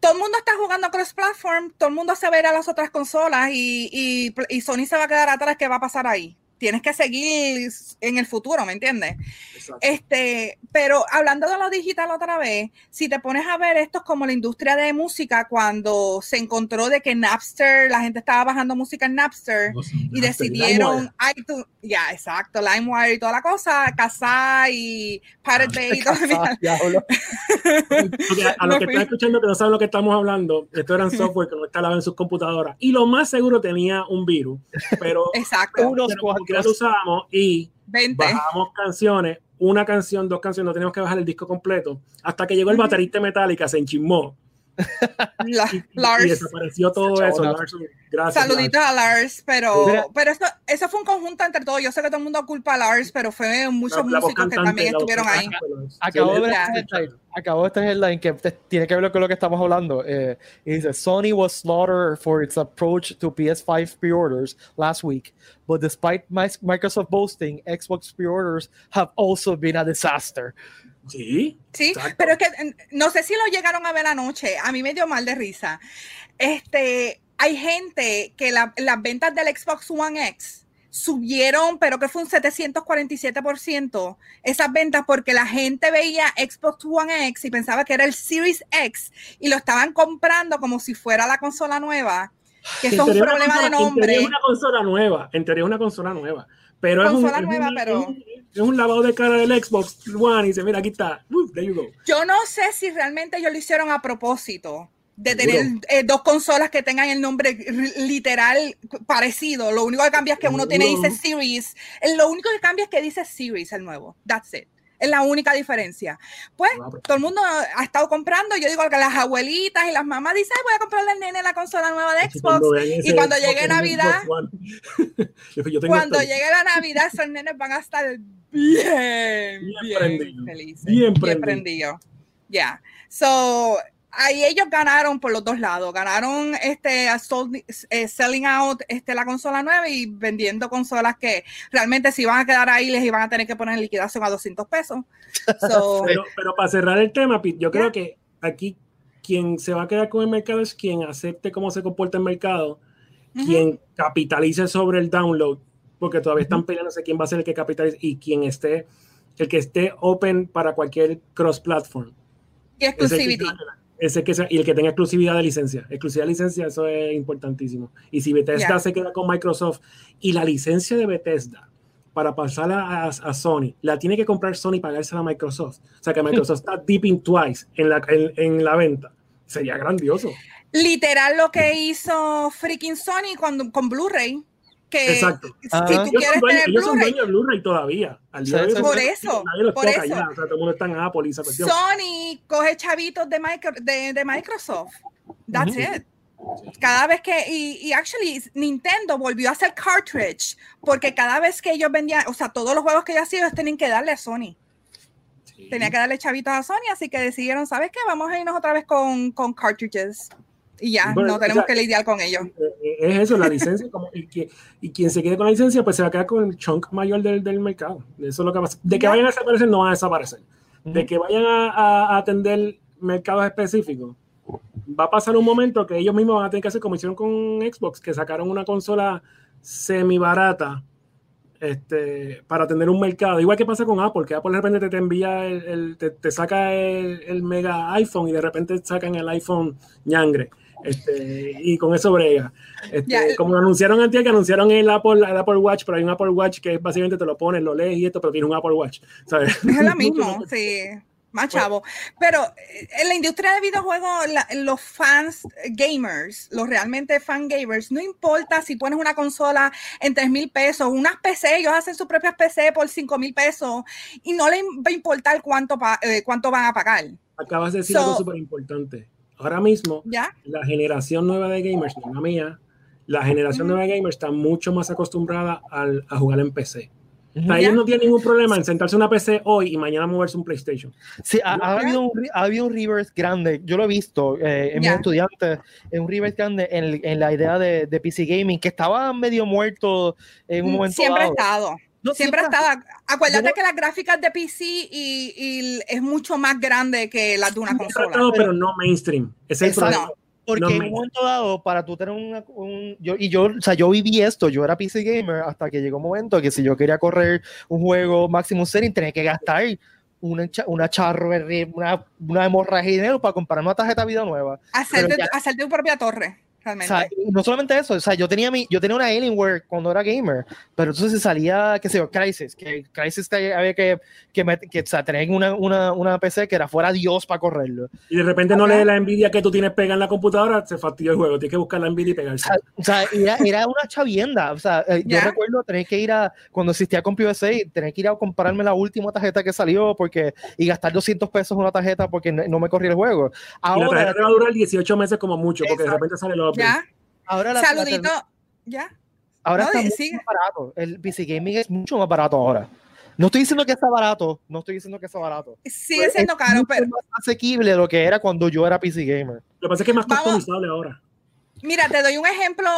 todo el mundo está jugando cross-platform, todo el mundo se verá las otras consolas y, y, y, Sony se va a quedar atrás. ¿Qué va a pasar ahí? Tienes que seguir en el futuro, ¿me entiendes? Este, pero hablando de lo digital otra vez, si te pones a ver esto es como la industria de música cuando se encontró de que Napster, la gente estaba bajando música en Napster y decidieron, ya, exacto, LimeWire y toda la cosa, Kazaa y Pirate Bay y todo A los que están escuchando que no saben lo que estamos hablando, esto eran software que no instalaba en sus computadoras y lo más seguro tenía un virus, pero exacto. unos lo usábamos y bajamos canciones, una canción, dos canciones, no teníamos que bajar el disco completo, hasta que llegó el baterista metálica, se enchimó Lars. Y desapareció todo eso. Lars, gracias. Saluditos a Lars, pero, pero eso, eso, fue un conjunto entre todos. Yo sé que todo el mundo culpa a Lars, pero fue muchos músicos que también estuvieron ahí. Acabo de ver este acabo de este headline que tiene que ver con lo que estamos hablando. Eh, y dice: Sony was slaughtered for its approach to PS5 pre-orders last week, but despite Microsoft boasting, Xbox pre-orders have also been a disaster. Sí. Sí, pero es que no sé si lo llegaron a ver anoche. A mí me dio mal de risa. Este, hay gente que las ventas del Xbox One X subieron, pero que fue un 747% esas ventas porque la gente veía Xbox One X y pensaba que era el Series X y lo estaban comprando como si fuera la consola nueva. Que es un problema de nombre. En una consola nueva, en teoría una consola nueva. Pero es un, nueva, pero... Es, un, lavado de cara del Xbox One y dice, mira, aquí está. Yo no sé si realmente ellos lo hicieron a propósito de tener eh, dos consolas que tengan el nombre literal parecido. Lo único que cambia es que uno tiene dice Series. Lo único que cambia es que dice Series el nuevo. That's it. Es la única diferencia. Pues todo el mundo ha estado comprando. Yo digo que las abuelitas y las mamás dicen, voy a comprarle al nene la consola nueva de Xbox. y cuando llegue Navidad, cuando llegue la Navidad, esos nenes van a estar bien, bien, felices. Bien, prendidos. Ya. So, ahí ellos ganaron por los dos lados. Ganaron este eh, selling out este, la consola nueva y vendiendo consolas que realmente si van a quedar ahí les iban a tener que poner liquidación a 200 pesos. pero, pero, para cerrar el tema, Pete, yo creo que aquí quien se va a quedar con el mercado es quien acepte cómo se comporta el mercado, quien capitalice sobre el download, porque todavía están peleando sé quién va a ser el que capitalice y quien esté, el que esté open para cualquier cross platform. Y exclusivity. Ese que y el que tenga exclusividad de licencia. Exclusividad de licencia, eso es importantísimo. Y si Bethesda se queda con Microsoft y la licencia de Bethesda para pasarla a, Sony, la tiene que comprar Sony y pagársela a Microsoft. O sea que Microsoft está dipping twice en la, en, la venta. Sería grandioso. Literal lo que hizo freaking Sony cuando, con Blu-ray. Que Exacto. si Ajá. tú Ellos son quieres dueños, tener ellos son Blu-ray, dueños de Blu-ray todavía. Al día Sí, de Por eso, nadie los por eso. ya. O sea, todo el mundo está en Apple y esa cuestión. Sony coge chavitos de, micro- de, de Microsoft. That's Ujú. it. Cada vez que, y, y actually, Nintendo volvió a hacer cartridge, porque cada vez que ellos vendían, o sea, todos los juegos que ellos hacían, ellos tenían que darle a Sony. Sí. Tenía que darle chavitos a Sony, así que decidieron, ¿sabes qué? Vamos a irnos otra vez con, con cartridges. Y ya, Bueno, no o tenemos sea, que lidiar con ellos. Eh, Es eso, la licencia. como, y, que- y quien se quede con la licencia, pues se va a quedar con el chunk mayor del, del mercado. Eso es lo que pasa. De que Ya. vayan a desaparecer, no van a desaparecer. De que vayan a, a- a atender mercados específicos, va a pasar un momento que ellos mismos van a tener que hacer como hicieron con Xbox, que sacaron una consola semi barata este, para atender un mercado. Igual que pasa con Apple, que Apple de repente te, te envía, el, el- te, te saca el, el mega iPhone y de repente sacan el iPhone ñangre. Este, y con eso brega. Este, Ya. Como anunciaron antes que anunciaron el Apple, el Apple Watch, pero hay un Apple Watch que básicamente te lo pones, lo lees y esto, pero tiene un Apple Watch. ¿sabes? Es lo mismo, sí. Más chavo. Pero eh, en la industria de videojuegos, la- los fans eh, gamers, los realmente fan gamers, no importa si pones una consola en 3 mil pesos, unas PC, ellos hacen sus propias PC por 5 mil pesos y no les va a importar cuánto, pa- eh, cuánto van a pagar. Acabas de decir So- algo súper importante. Ahora mismo, ¿Ya? la generación nueva de gamers, no la mía, la generación Ujú. nueva de gamers está mucho más acostumbrada al- a jugar en PC. O Ujú. sea, ellos no tienen ningún problema en sentarse en una PC hoy y mañana moverse un PlayStation. Sí, ha, ha habido un, ha habido un reverse grande. Yo lo he visto eh, en mis Ya. estudiantes, en un reverse grande en, en la idea de, de PC Gaming, que estaba medio muerto en un momento Siempre ha estado. No, Siempre estado. Acuérdate no- que las gráficas de PC y, y es mucho más grande que las de una consola. pero no mainstream. Es el Exacto. problema. Porque No en un momento dado, para tú tener una- un... Yo, y yo, o sea, yo viví esto, yo era PC gamer hasta que llegó un momento que si yo quería correr un juego máximo setting, tenía que gastar una, una charro, de- una, una hemorragia de dinero para comprar una tarjeta de vida nueva. Hacerte, ya- hacerte tu propia torre, O sea, no solamente eso, o sea, yo tenía mi, yo tenía una Alienware cuando era gamer, pero entonces salía, qué sé yo, Crisis, que Crisis había que, que, que o sea, tener una, una, una PC que era fuera Dios para correrlo. Y de repente no lee la envidia que tú tienes pegada en la computadora, se fastidia el juego. Tienes que buscar la envidia y O pegarse. sea, o sea, era, era una chavienda. O sea, eh, yo recuerdo tener que ir a, cuando existía CompUSA, tener que ir a comprarme la última tarjeta que salió porque, y gastar 200 pesos en una tarjeta porque no, no me corría el juego. y la Ahora, tarjeta te va a durar 18 meses como mucho, porque de Exacto. repente sale los Ya, ahora la- saludito. la- Ya. ahora No, está mucho más barato. El PC Gaming es mucho más barato ahora. No estoy diciendo que está barato, no estoy diciendo que está barato. Sigue siendo Es caro, mucho pero más asequible lo que era cuando yo era PC Gamer. Lo que pasa es que es más Vamos. customizable ahora. mira, te doy un ejemplo,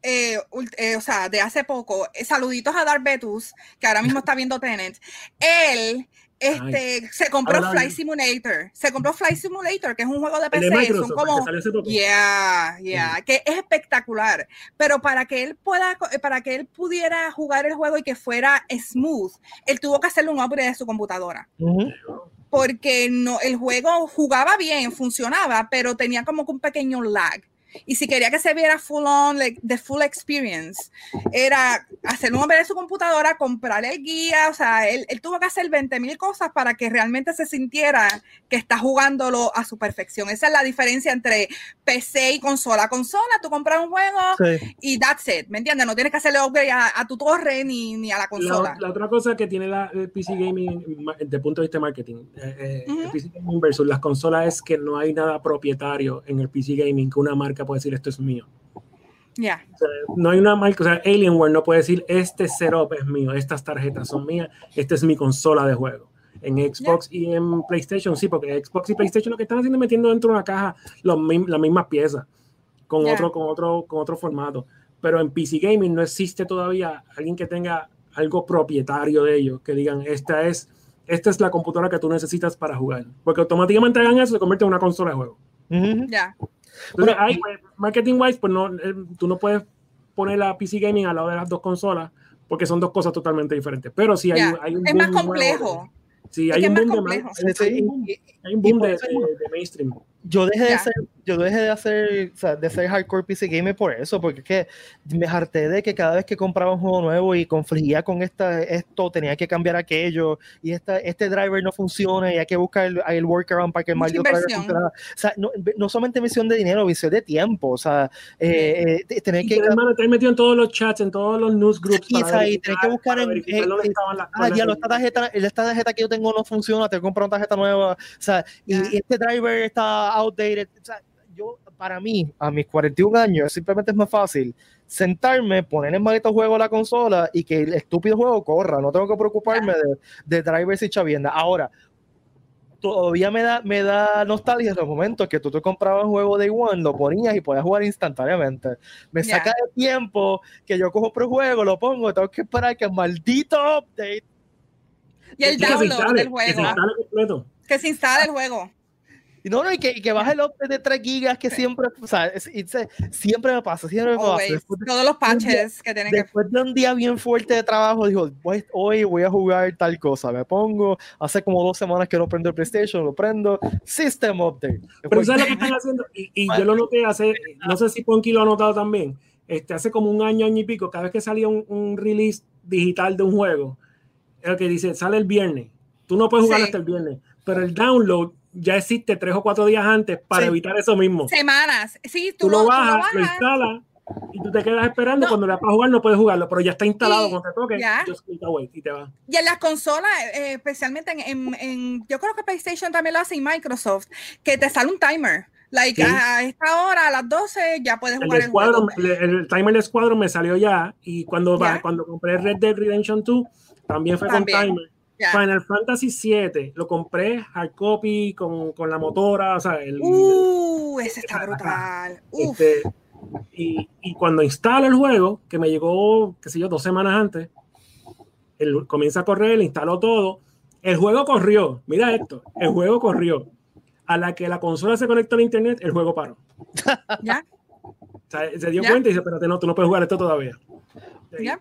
eh, eh, o sea, de hace poco. Eh, Saluditos a Dar Betus, que ahora mismo está viendo Tenet. Él este, se compró. Flight Simulator. Se compró Flight Simulator, que es un juego de PC. de son como que. Yeah, yeah, que es espectacular. Pero para que él pueda, para que él pudiera jugar el juego y que fuera smooth, él tuvo que hacerle un upgrade de su computadora. Porque no, el juego jugaba bien, funcionaba, pero tenía como que un pequeño lag. Y si quería que se viera full on, like, the full experience, era hacer un upgrade de su computadora, comprar el guía, o sea, él, él tuvo que hacer 20 mil cosas para que realmente se sintiera que está jugándolo a su perfección. Esa es la diferencia entre PC y consola. Consola, tú compras un juego Sí. y that's it, ¿me entiendes? No tienes que hacerle upgrade a, a tu torre ni, ni a la consola. La, la otra cosa que tiene la, el PC Gaming desde el punto de vista de marketing, eh, eh, el. PC Gaming versus las consolas es que no hay nada propietario en el PC Gaming que una marca puede decir esto es mío. Ya, O sea, no hay una marca, o sea, Alienware no puede decir este setup es mío, estas tarjetas son mías, esta es mi consola de juego. En Xbox y en PlayStation sí, porque Xbox y PlayStation lo que están haciendo es metiendo dentro de una caja las mismas piezas con Ya. otro con otro con otro formato. Pero en PC Gaming no existe todavía alguien que tenga algo propietario de ellos, que digan esta es esta es la computadora que tú necesitas para jugar, porque automáticamente hagan eso se convierte en una consola de juego. Ya. Entonces, Bueno, hay, pues, marketing wise, pues no, eh, tú no puedes poner la PC Gaming al lado de las dos consolas porque son dos cosas totalmente diferentes. Pero sí hay, hay un Es boom más complejo. sí, hay un boom de, complejo. ma- hay un boom, Y- hay un y boom por de, eso- de- de mainstream. yo dejé de ser, yo dejé de hacer, o sea, de ser hardcore PC gamer por eso, porque es que me harté de que cada vez que compraba un juego nuevo y confligía con esta, esto, tenía que cambiar aquello, y esta, este driver no funciona y hay que buscar el, el workaround para que el maldito driver funcione. O sea, no, no solamente visión de dinero, visión de tiempo, o sea, eh, eh, tener que... Hermano, te metido en todos los chats, en todos los newsgroups. Y, tener que buscar en... Eh, ah, ya, esta tarjeta, esta tarjeta que yo tengo no funciona, que comprar una tarjeta nueva, o sea, y, este driver está outdated, o sea, yo, para mí, a mis 41 años, simplemente es más fácil sentarme, poner en maldito juego la consola y que el estúpido juego corra. No tengo que preocuparme de, de, drivers y chavienda. Ahora, todavía me da, me da nostalgia en los momentos que tú te comprabas un juego de One, lo ponías y podías jugar instantáneamente. Me saca de tiempo que yo cojo pro juego, lo pongo, tengo que esperar que el maldito update. Y el download del juego. Que se instale el juego. Y no, no, y que, y que baje el update de 3 gigas que siempre, o sea, siempre me pasa, siempre me pasa. Todos los patches que tienen Después de un día bien fuerte de trabajo, dijo, hoy voy a jugar tal cosa, me pongo, hace como dos semanas que no prendo el PlayStation, lo prendo, System Update. Pero ¿sabes lo que están haciendo? Y, y yo lo noté hace, no sé si Ponky lo ha notado también, este, hace como un año, año y pico, cada vez que salía un, un release digital de un juego, el que dice, sale el viernes, tú no puedes jugar hasta el viernes, pero el download ya existe tres o cuatro días antes para evitar eso mismo. Semanas. Sí, tú, lo, bajas, lo, instalas y tú te quedas esperando. Cuando le vas a jugar, no puedes jugarlo, pero ya está instalado cuando te toque. Ya. y te va. Y en las consolas, eh, especialmente en, en, Yo creo que PlayStation también lo hace y Microsoft, que te sale un timer. Like, a esta hora, a las 12, ya puedes jugar el, juego. el, timer de Squadron me salió ya. Y cuando, cuando compré Red Dead Redemption 2, también fue con timer Final Fantasy VII lo compré hard copy con, con la motora, o sea, el, uh, ese está brutal. Este, y, y, cuando instalo el juego, que me llegó, qué sé yo, dos semanas antes, el, comienza a correr, le instaló todo. El juego corrió, mira esto, el juego corrió. A la que la consola se conectó al internet, el juego paró. ¿Ya? O sea, se dio cuenta y dice, espérate, no, tú no puedes jugar esto todavía.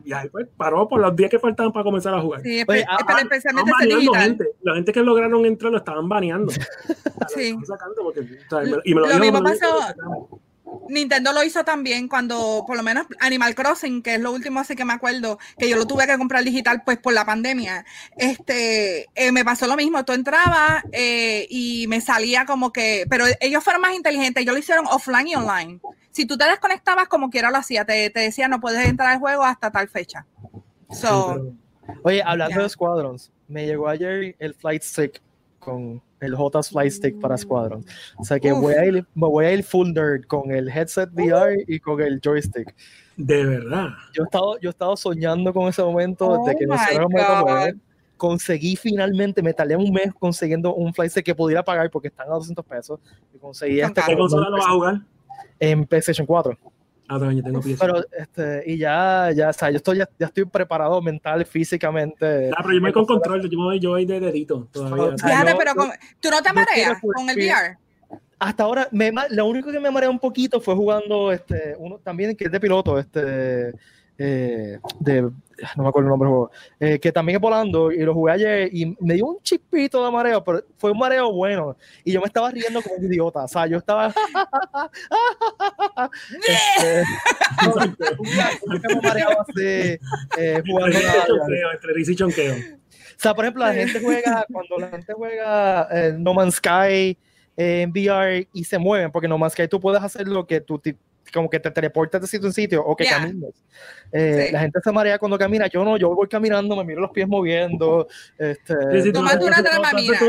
Y ahí pues paró por los días que faltaban para comenzar a jugar. Sí, Oye, a, especialmente digital. Gente, la gente que lograron entrar lo estaban baneando. sí. Porque, o sea, y me lo, lo mismo pasó. Nintendo lo hizo también cuando, por lo menos Animal Crossing, que es lo último así que me acuerdo, que yo lo tuve que comprar digital pues por la pandemia. Este, eh, me pasó lo mismo, tú entrabas eh, y me salía como que, pero ellos fueron más inteligentes, ellos lo hicieron offline y online. Si tú te desconectabas como quiera lo hacía, te, te decía no puedes entrar al juego hasta tal fecha. So, Oye, hablando de Squadrons, me llegó ayer el Flight Stick con el J Fly Stick para Squadron. O sea que voy a ir, me voy a ir full nerd con el headset VR y con el joystick. De verdad. Yo he estado, yo he estado soñando con ese momento desde que nosotros conseguí finalmente, me tardé un mes consiguiendo un flight stick que pudiera pagar porque están a 200 pesos. Y conseguí este. ¿Qué consola lo vas a jugar? En PlayStation 4. Ah, también tengo Pero, este, y ya, ya, o sea, yo estoy, ya, ya estoy preparado mental, físicamente. Ah, pero yo me voy con control, yo voy, yo voy de dedito todavía. Fíjate, pero tú no te mareas con el VR. Hasta ahora, me, lo único que me mareó un poquito fue jugando este, uno también que es de piloto, este, eh, de, no me acuerdo el nombre del juego, eh, que también es volando y lo jugué ayer y me dio un chispito de mareo, pero fue un mareo bueno y yo me estaba riendo como un idiota, o sea, yo estaba este, así, eh, jugando entre y chonqueo. O sea, por ejemplo, la gente juega, cuando la gente juega No Man's Sky en VR y se mueven, porque No Man's Sky tú puedes hacer lo que tú como que te teleportas de sitio en sitio o que camines. Eh, la gente se marea cuando camina. Yo no, yo voy caminando, me miro los pies moviendo. Este, sí, una dramamina.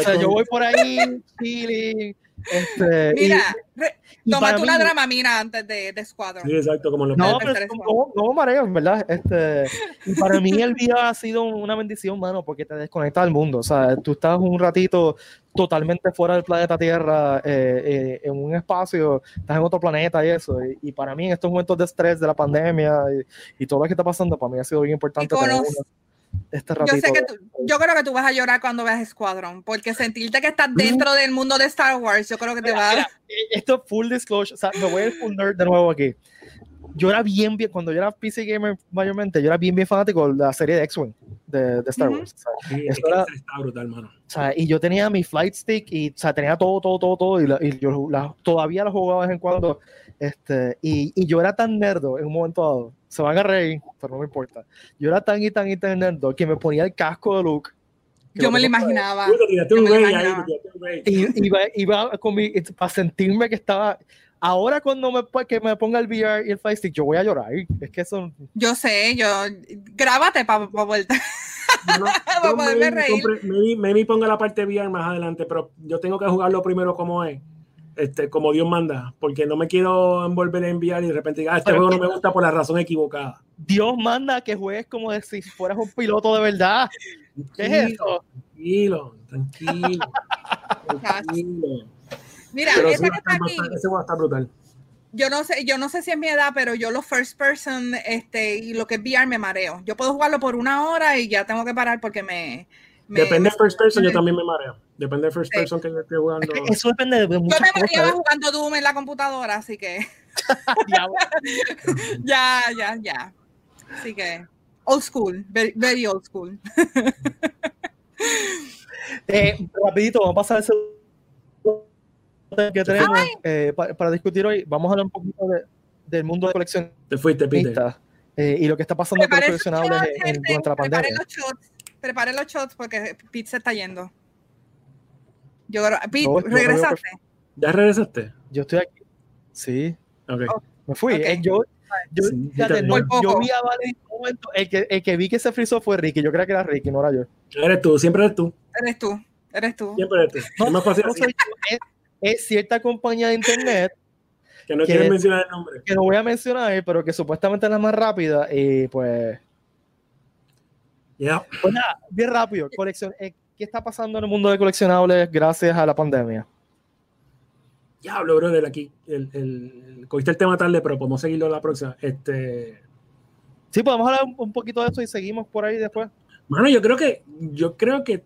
O sea, yo voy por ahí, chilling. Este, Mira, Tómate una dramamina antes de, de Squadron. Sí, exacto, como lo No, pero no, no mareos, ¿verdad? Este, y para mí el día ha sido una bendición, mano, porque te desconecta del mundo. O sea, tú estás un ratito totalmente fuera del planeta Tierra, eh, eh, en un espacio, estás en otro planeta y eso. Y, para mí, en estos momentos de estrés de la pandemia y, todo lo que está pasando, para mí ha sido bien importante. Tener este yo, sé que yo creo que tú vas a llorar cuando veas Squadron, porque sentirte que estás dentro del mundo de Star Wars, yo creo que te va a... Esto es full disclosure, o sea, me voy a full nerd de nuevo aquí. Yo era bien, bien, cuando yo era PC gamer mayormente, yo era bien, bien fanático de la serie de X-Wing. de, de Star Ujú. Wars. o sea, Sí, es Eso que era- está brutal, hermano. o sea, y yo tenía mi flight stick y o sea, tenía todo, todo, todo, todo. Y, la- y yo la- todavía lo jugaba de vez en cuando. Este, y, y yo era tan nerdo en un momento dado. Se van a reír, pero no me importa. Yo era tan y tan y tan nerdo que me ponía el casco de Luke. Yo me lo imaginaba. Iba, iba con mi, para sentirme que estaba. Ahora, cuando me, que me ponga el VR y el flight stick, yo voy a llorar. Es que son. Yo sé, yo. Grábate para vuelta. Yo no- Para poderme maybe reír. maybe- maybe ponga la parte VR más adelante, pero yo tengo que jugarlo primero como es, este, como Dios manda, porque no me quiero envolver en VR y de repente diga, ah, este Pero juego no me gusta por la razón equivocada. Dios manda que juegues como de si fueras un piloto de verdad. ¿Qué es eso? Tranquilo, tranquilo, tranquilo. Mira, Pero esa que a está aquí, bastante- ese va a estar brutal. yo no sé, yo no sé si es mi edad, pero yo los first person, este, y lo que es VR me mareo. Yo puedo jugarlo por una hora y ya tengo que parar porque me. me- Depende me- de first person, yo también me mareo. Depende de first Sí. person que yo esté jugando. Es que eso depende de Yo muchas me mareaba cosas. jugando Doom en la computadora, así que ya, ya, ya. Así que old school, very, very old school. Eh, rapidito, vamos a pasar ese que tenemos eh, pa- para discutir hoy. Vamos a hablar un poquito de- del mundo de coleccionistas Te fuiste, Peter. eh, y lo que está pasando con los Preparen coleccionables en, en- durante la preparen pandemia. los shots, preparen los shots porque Pete se está yendo. Yo creo- Pete, No, creo regresaste. ¿Ya regresaste? Yo estoy aquí. Sí, Ok. Oh, me fui. Ok. Eh, yo, yo, Sí, fíjate, no, yo vi a Vale en un momento. El que, el que vi que se frizó fue Ricky. Yo creía que era Ricky, no era yo. Eres tú, siempre eres tú. Eres tú, eres tú. Siempre eres tú. es más fácil No así, soy yo, es, es cierta compañía de internet que no que- quieres mencionar el nombre. que no voy a mencionar, pero que supuestamente es la más rápida. Y pues, Ya. pues nada, bien rápido. Colección, eh, ¿Qué está pasando en el mundo de coleccionables gracias a la pandemia? Diablo, brother, aquí. El, el, cogiste el tema tarde, pero podemos seguirlo la próxima. Este. Sí, podemos hablar un, poquito de eso y seguimos por ahí después. Mano, yo creo que. Yo creo que.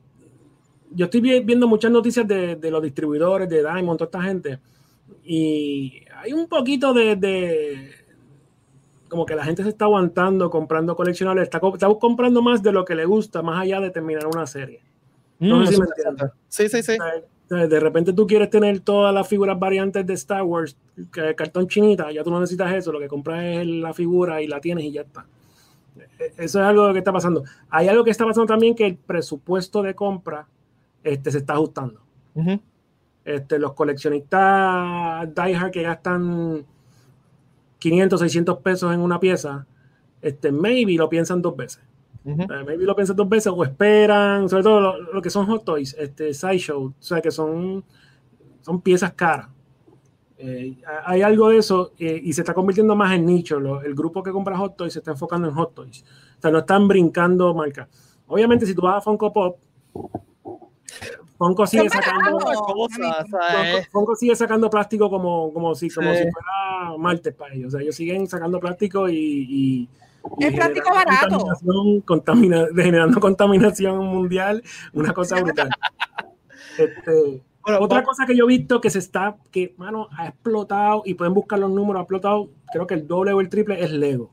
Yo estoy vi- viendo muchas noticias de, de los distribuidores, de Diamond, toda esta gente. Y hay un poquito de, de- como que la gente se está aguantando comprando coleccionables. Está, está comprando más de lo que le gusta, más allá de terminar una serie. No Mm, sé si me es entiendes. Sí, sí, sí. O sea, De repente tú quieres tener todas las figuras variantes de Star Wars, que cartón chinita, ya tú no necesitas eso, lo que compras es la figura y la tienes y ya está. E- Eso es algo que está pasando. Hay algo que está pasando también que el presupuesto de compra este, se está ajustando. Este, los coleccionistas diehard que gastan 500, 600 pesos en una pieza, este, maybe lo piensan dos veces. Eh, maybe lo piensan dos veces o esperan, sobre todo lo, lo que son hot toys, este, sideshow, o sea, que son, son piezas caras. Eh, hay algo de eso eh, y se está convirtiendo más en nicho. Lo- el grupo que compra hot toys se está enfocando en hot toys. O sea, no están brincando marcas. Obviamente, si tú vas a Funko Pop, Funko sigue sacando, baratos. Cosa, o sea, Funko, sigue sacando plástico como, como, si, como Sí. si fuera martes para ellos. O sea, ellos siguen sacando plástico y Es plástico barato. Contaminación, contamina- generando contaminación mundial, una cosa brutal. Este, Bueno, otra va- cosa que yo he visto que se está, que mano, ha explotado y pueden buscar los números, ha explotado, creo que el doble o el triple es Lego.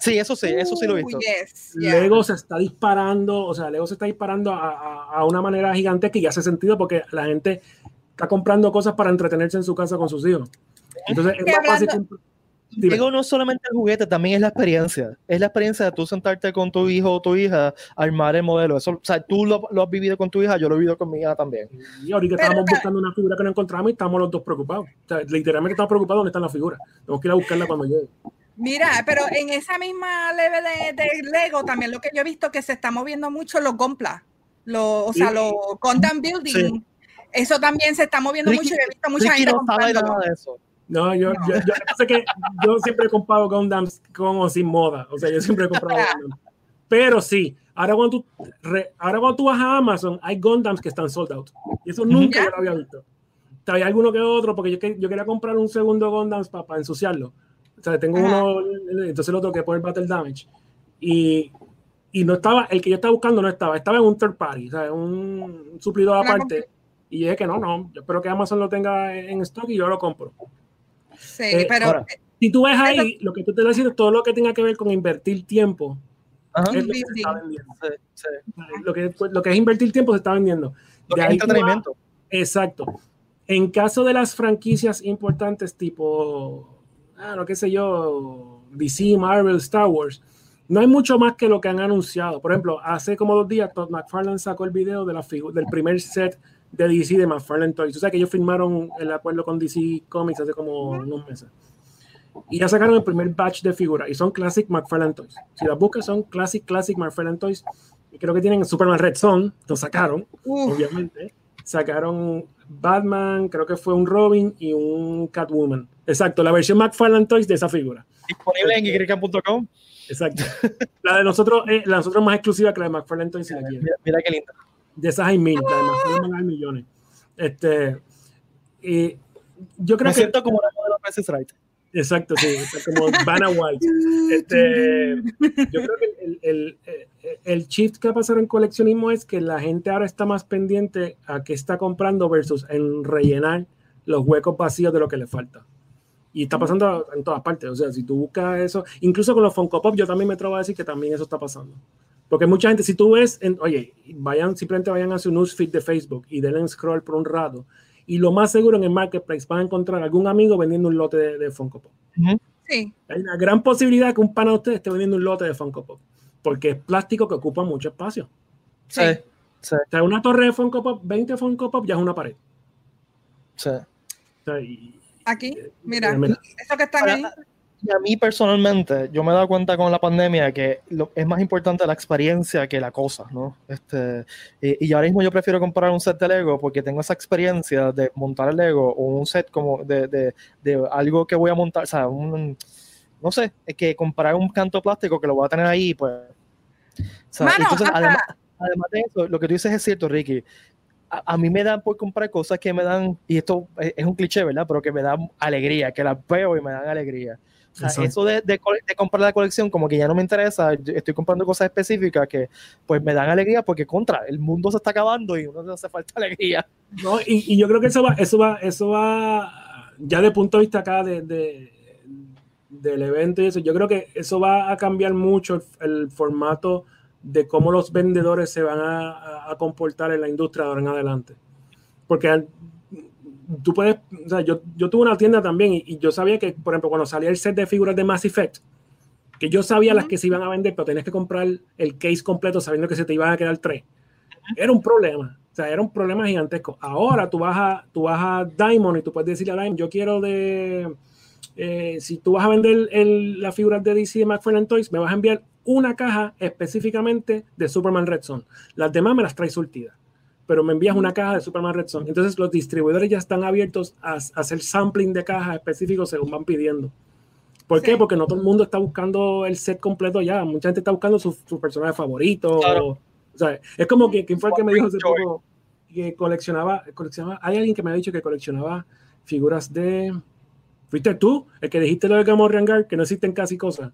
sí, eso sí, eso sí lo he Uh, visto. yes, yeah. Lego se está disparando, o sea, Lego se está disparando a, a- a una manera gigantesca y hace sentido porque la gente está comprando cosas para entretenerse en su casa con sus hijos. Entonces es más fácil. hablando- Dime. Lego no es solamente el juguete, también es la experiencia. Es la experiencia de tú sentarte con tu hijo o tu hija, armar el modelo. Eso, o sea, tú lo, lo has vivido con tu hija, yo lo he vivido con mi hija también. Y ahorita Pero, estábamos buscando una figura que no encontramos y estamos los dos preocupados. O sea, literalmente estamos preocupados dónde está la figura. Tenemos que ir a buscarla cuando llegue. Mira, pero en esa misma leve de, de Lego, también lo que yo he visto que se está moviendo mucho los Gompla, los, o sea, Sí. los Gundam Building. Eso también se está moviendo Ricky- mucho y he visto mucha Ricky gente no sabe comprándolo. nada de eso. No, yo, No. yo, yo, lo que yo siempre he comprado Gundams con o sin moda. O sea, yo siempre he comprado Gundams. Pero sí, ahora cuando, tú, re- ahora cuando tú vas a Amazon, hay Gundams que están sold out. Y eso nunca yo lo había visto. Hay alguno que otro, porque yo, yo quería comprar un segundo Gundams para ensuciarlo. O sea, tengo Ajá. uno, entonces lo tengo que poner Battle Damage. Y, y no estaba, el que yo estaba buscando no estaba, estaba en un third party, o sea, un suplidor aparte. Y dije que no, no, yo espero que Amazon lo tenga en stock y yo lo compro. Sí, Eh, pero ahora, Si tú ves ahí, lo que tú te estás diciendo, todo lo que tenga que ver con invertir tiempo Es lo, que se está vendiendo. Lo, que, lo que es invertir tiempo se está vendiendo. De ahí entretenimiento. exacto. En caso de las franquicias importantes tipo, ah, no qué sé yo, DC, Marvel, Star Wars, no hay mucho más que lo que han anunciado. Por ejemplo, hace como dos días Todd McFarlane sacó el video de la del primer set de DC de McFarlane Toys. O sea que ellos firmaron el acuerdo con DC Comics hace como unos meses. Y ya sacaron el primer batch de figuras y son Classic McFarlane Toys. Si las buscas son Classic Classic McFarlane Toys. Y creo que tienen Superman Red Son, lo sacaron, obviamente. Sacaron Batman, creo que fue un Robin y un Catwoman. Exacto, la versión McFarlane Toys de esa figura. Disponible en yk.com. Exacto. La de nosotros, eh, la de nosotros más exclusiva que la de McFarlane Toys si la Mira, mira, qué linda. De esas hay mil, de McFarlane hay millones. Este, y yo creo Me que. siento como la modelo Princess Right. Exacto, sí, como Vanna White. Este, yo creo que el, el, el, shift que va a pasar en coleccionismo es que la gente ahora está más pendiente a qué está comprando versus en rellenar los huecos vacíos de lo que le falta. Y está pasando en todas partes. O sea, si tú buscas eso, incluso con los Funko Pop, yo también me atrevo a decir que también eso está pasando. Porque mucha gente, si tú ves, en, oye, vayan, simplemente vayan a su newsfeed de Facebook y denle scroll por un rato. Y lo más seguro en el marketplace van a encontrar algún amigo vendiendo un lote de, de Funko Pop. Sí. Hay una gran posibilidad que un pana de ustedes esté vendiendo un lote de Funko Pop. Porque es plástico que ocupa mucho espacio. Sí. sí. O sea, una torre de Funko Pop, 20 Funko Pop ya es una pared. Sí. O sea, y, Aquí, mira, eso que están ahí. Y a mí personalmente, yo me he dado cuenta con la pandemia que lo, es más importante la experiencia que la cosa, ¿no? Este, y, y, ahora mismo yo prefiero comprar un set de Lego porque tengo esa experiencia de montar el Lego o un set como de, de, de algo que voy a montar, o sea, un, no sé, es que comprar un canto plástico que lo voy a tener ahí, pues... O sea, Mano, entonces, hasta... además, además de eso, lo que tú dices es cierto, Ricky a, a, mí me dan por comprar cosas que me dan, y esto es, es, un cliché, ¿verdad? Pero que me dan alegría, que las veo y me dan alegría. O sea, eso de, de, de, comprar la colección como que ya no me interesa, estoy comprando cosas específicas que pues me dan alegría porque contra, el mundo se está acabando y uno hace falta alegría. No, y, y, yo creo que eso va, eso va, eso va, ya de punto de vista acá de, de del evento y eso, yo creo que eso va a cambiar mucho el, el formato de cómo los vendedores se van a, a, comportar en la industria de ahora en adelante. Porque tú puedes, o sea, yo, yo tuve una tienda también y, y, yo sabía que, por ejemplo, cuando salía el set de figuras de Mass Effect, que yo sabía uh -huh. las que se iban a vender, pero tenías que comprar el case completo sabiendo que se te iban a quedar tres. Uh -huh. Era un problema. O sea, era un problema gigantesco. Ahora tú vas a, tú vas a Diamond y tú puedes decirle a Diamond, yo quiero de... Eh, si tú vas a vender el, las figuras de DC de McFarlane Toys, me vas a enviar una caja específicamente de Superman Red Son. Las demás me las traes surtidas, pero me envías una caja de Superman Red Son. Entonces los distribuidores ya están abiertos a, a hacer sampling de cajas específicos según van pidiendo. ¿Por sí. qué? Porque no todo el mundo está buscando el set completo ya. Mucha gente está buscando su, su personaje favorito. Claro. O, o sea, es como que, ¿quién fue el que me dijo hace poco que coleccionaba, coleccionaba? Hay alguien que me ha dicho que coleccionaba figuras de... ¿Fuiste tú? El que dijiste lo de Gamorrean Guard, que no existen casi cosas.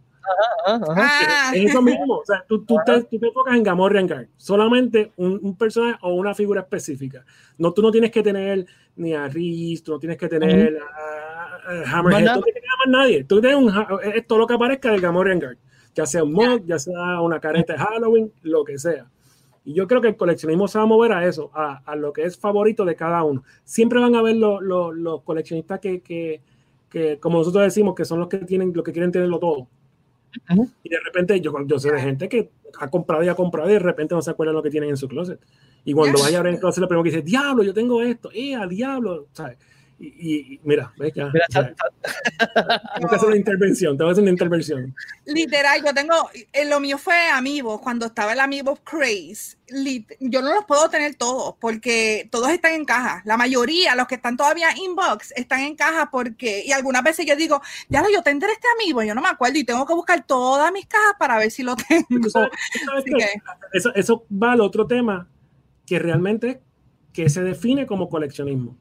Ajá, ajá. Ah. Es eso mismo. O sea, tú, tú, te, tú te, enfocas en Gamorrean Guard. Solamente un, un, personaje o una figura específica. No, tú no tienes que tener ni a Reese, tú no tienes que tener uh -huh. a, a Hammerhead, tú no tienes que tener a nadie. Tú tienes un, es todo lo que aparezca del Gamorrean Guard. Ya sea un mod, ya sea una careta de Halloween, lo que sea. Y yo creo que el coleccionismo se va a mover a eso, a, a lo que es favorito de cada uno. Siempre van a ver los, los, los coleccionistas que, que que como nosotros decimos que son los que tienen lo que quieren tenerlo todo uh -huh. y de repente yo, yo sé de gente que ha comprado y ha comprado y de repente no se acuerda lo que tienen en su closet y cuando vaya a abrir el closet lo primero que dice diablo yo tengo esto eh a diablo ¿sabes? Y, y, mira, ves que mira, ya, tengo que hacer una intervención, tengo que hacer una intervención. Literal, yo tengo, eh, lo mío fue Amiibo, cuando estaba el Amiibo Craze, lit, yo no los puedo tener todos, porque todos están en caja, la mayoría, los que están todavía inbox, están en caja porque, y algunas veces yo digo, ya yo tendré este Amiibo, yo no me acuerdo, y tengo que buscar todas mis cajas para ver si lo tengo. ¿Sabes, sabes que eso, eso va al otro tema, que realmente que se define como coleccionismo.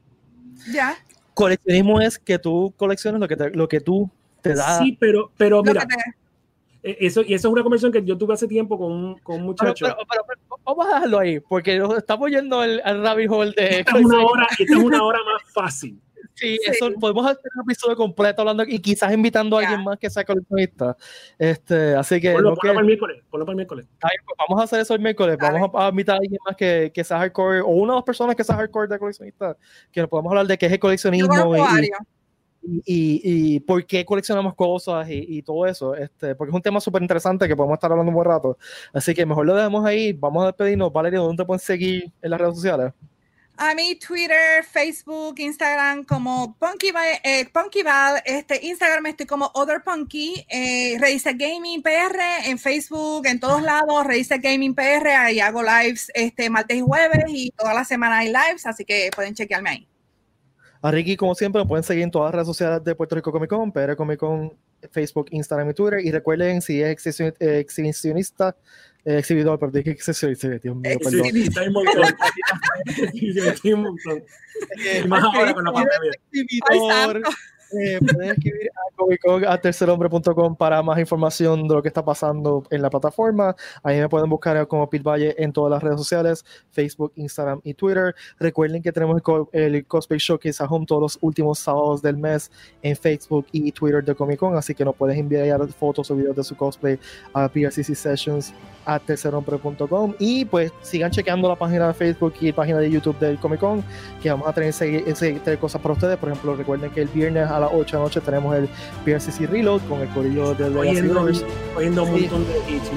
Ya coleccionismo es que tú colecciones lo que, te, lo que tú te da. Sí, pero, pero mira, te... eso, y eso es una conversación que yo tuve hace tiempo con un, con un muchacho. Pero, pero, pero, vamos a dejarlo ahí, porque nos estamos yendo al, al rabbit hole de... Esta es, una hora, esta es una hora más fácil. Sí, eso podemos hacer un episodio completo hablando y quizás invitando a alguien más que sea coleccionista. Este, así que. Ponlo, para el miércoles. Ponlo para el miércoles. Pues, vamos a hacer eso el miércoles. Vamos a, invitar a alguien más que, que, sea hardcore o una o dos personas que sea hardcore de coleccionista. Que nos podamos hablar de qué es el coleccionismo. Y, y, y, por qué coleccionamos cosas y, y, todo eso, este, porque es un tema súper interesante que podemos estar hablando un buen rato. Así que mejor lo dejamos ahí. Vamos a despedirnos. Valeria, ¿dónde te pueden seguir en las redes sociales? A mí, Twitter, Facebook, Instagram como Punky, eh, Val, este, Instagram estoy como Other Punky, eh, Gaming PR, en Facebook, en todos lados, Reise Gaming PR, ahí hago lives este, martes y jueves y toda la semana hay lives, así que pueden chequearme ahí. A Ricky, como siempre, me pueden seguir en todas las redes sociales de Puerto Rico Comic Con, PR Comic Con, Facebook, Instagram y Twitter. Y recuerden, si es exhibicionista, eh, exhibidor, pero dije exhibicionista, Dios mío, perdón. Exhibicionista hay un montón. Exhibicionista hay un montón. Y más ahora con la pandemia. Exhibidor. Eh, pueden escribir a Comicon a tercerhombre.com para más información de lo que está pasando en la plataforma. Ahí me pueden buscar como Pit Valle en todas las redes sociales, Facebook, Instagram y Twitter. Recuerden que tenemos el, Cosplay Showcase a Home todos los últimos sábados del mes en Facebook y Twitter de Comic Con, así que nos puedes enviar fotos o videos de su cosplay a PRCC Sessions a tercerhombre.com y pues sigan chequeando la página de Facebook y página de YouTube del Comic Con que vamos a tener, tener cosas para ustedes. Por ejemplo, recuerden que el viernes a las 8 de la noche tenemos el PRCC Reload con el corillo de Legacy Oyendo un montón de hits,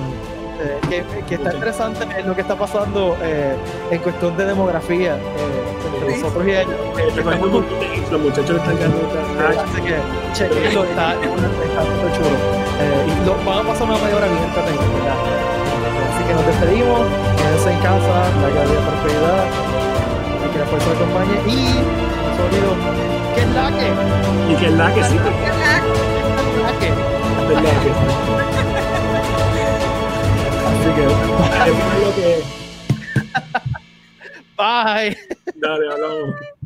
eh, que, que, está interesante lo que está pasando eh, en cuestión de demografía eh, entre nosotros y ellos. Eh, los muchachos están ganando. Así que chequenlo, está, muy chulo. y lo, van a pasar una mayor hora bien entretenida. Así que nos despedimos, quédense en casa, la calidad prosperidad, y que la fuerza acompañe y sonido que es la que. Y que es la que sí. Que es la que. Así que. Bye. Dale, hablamos.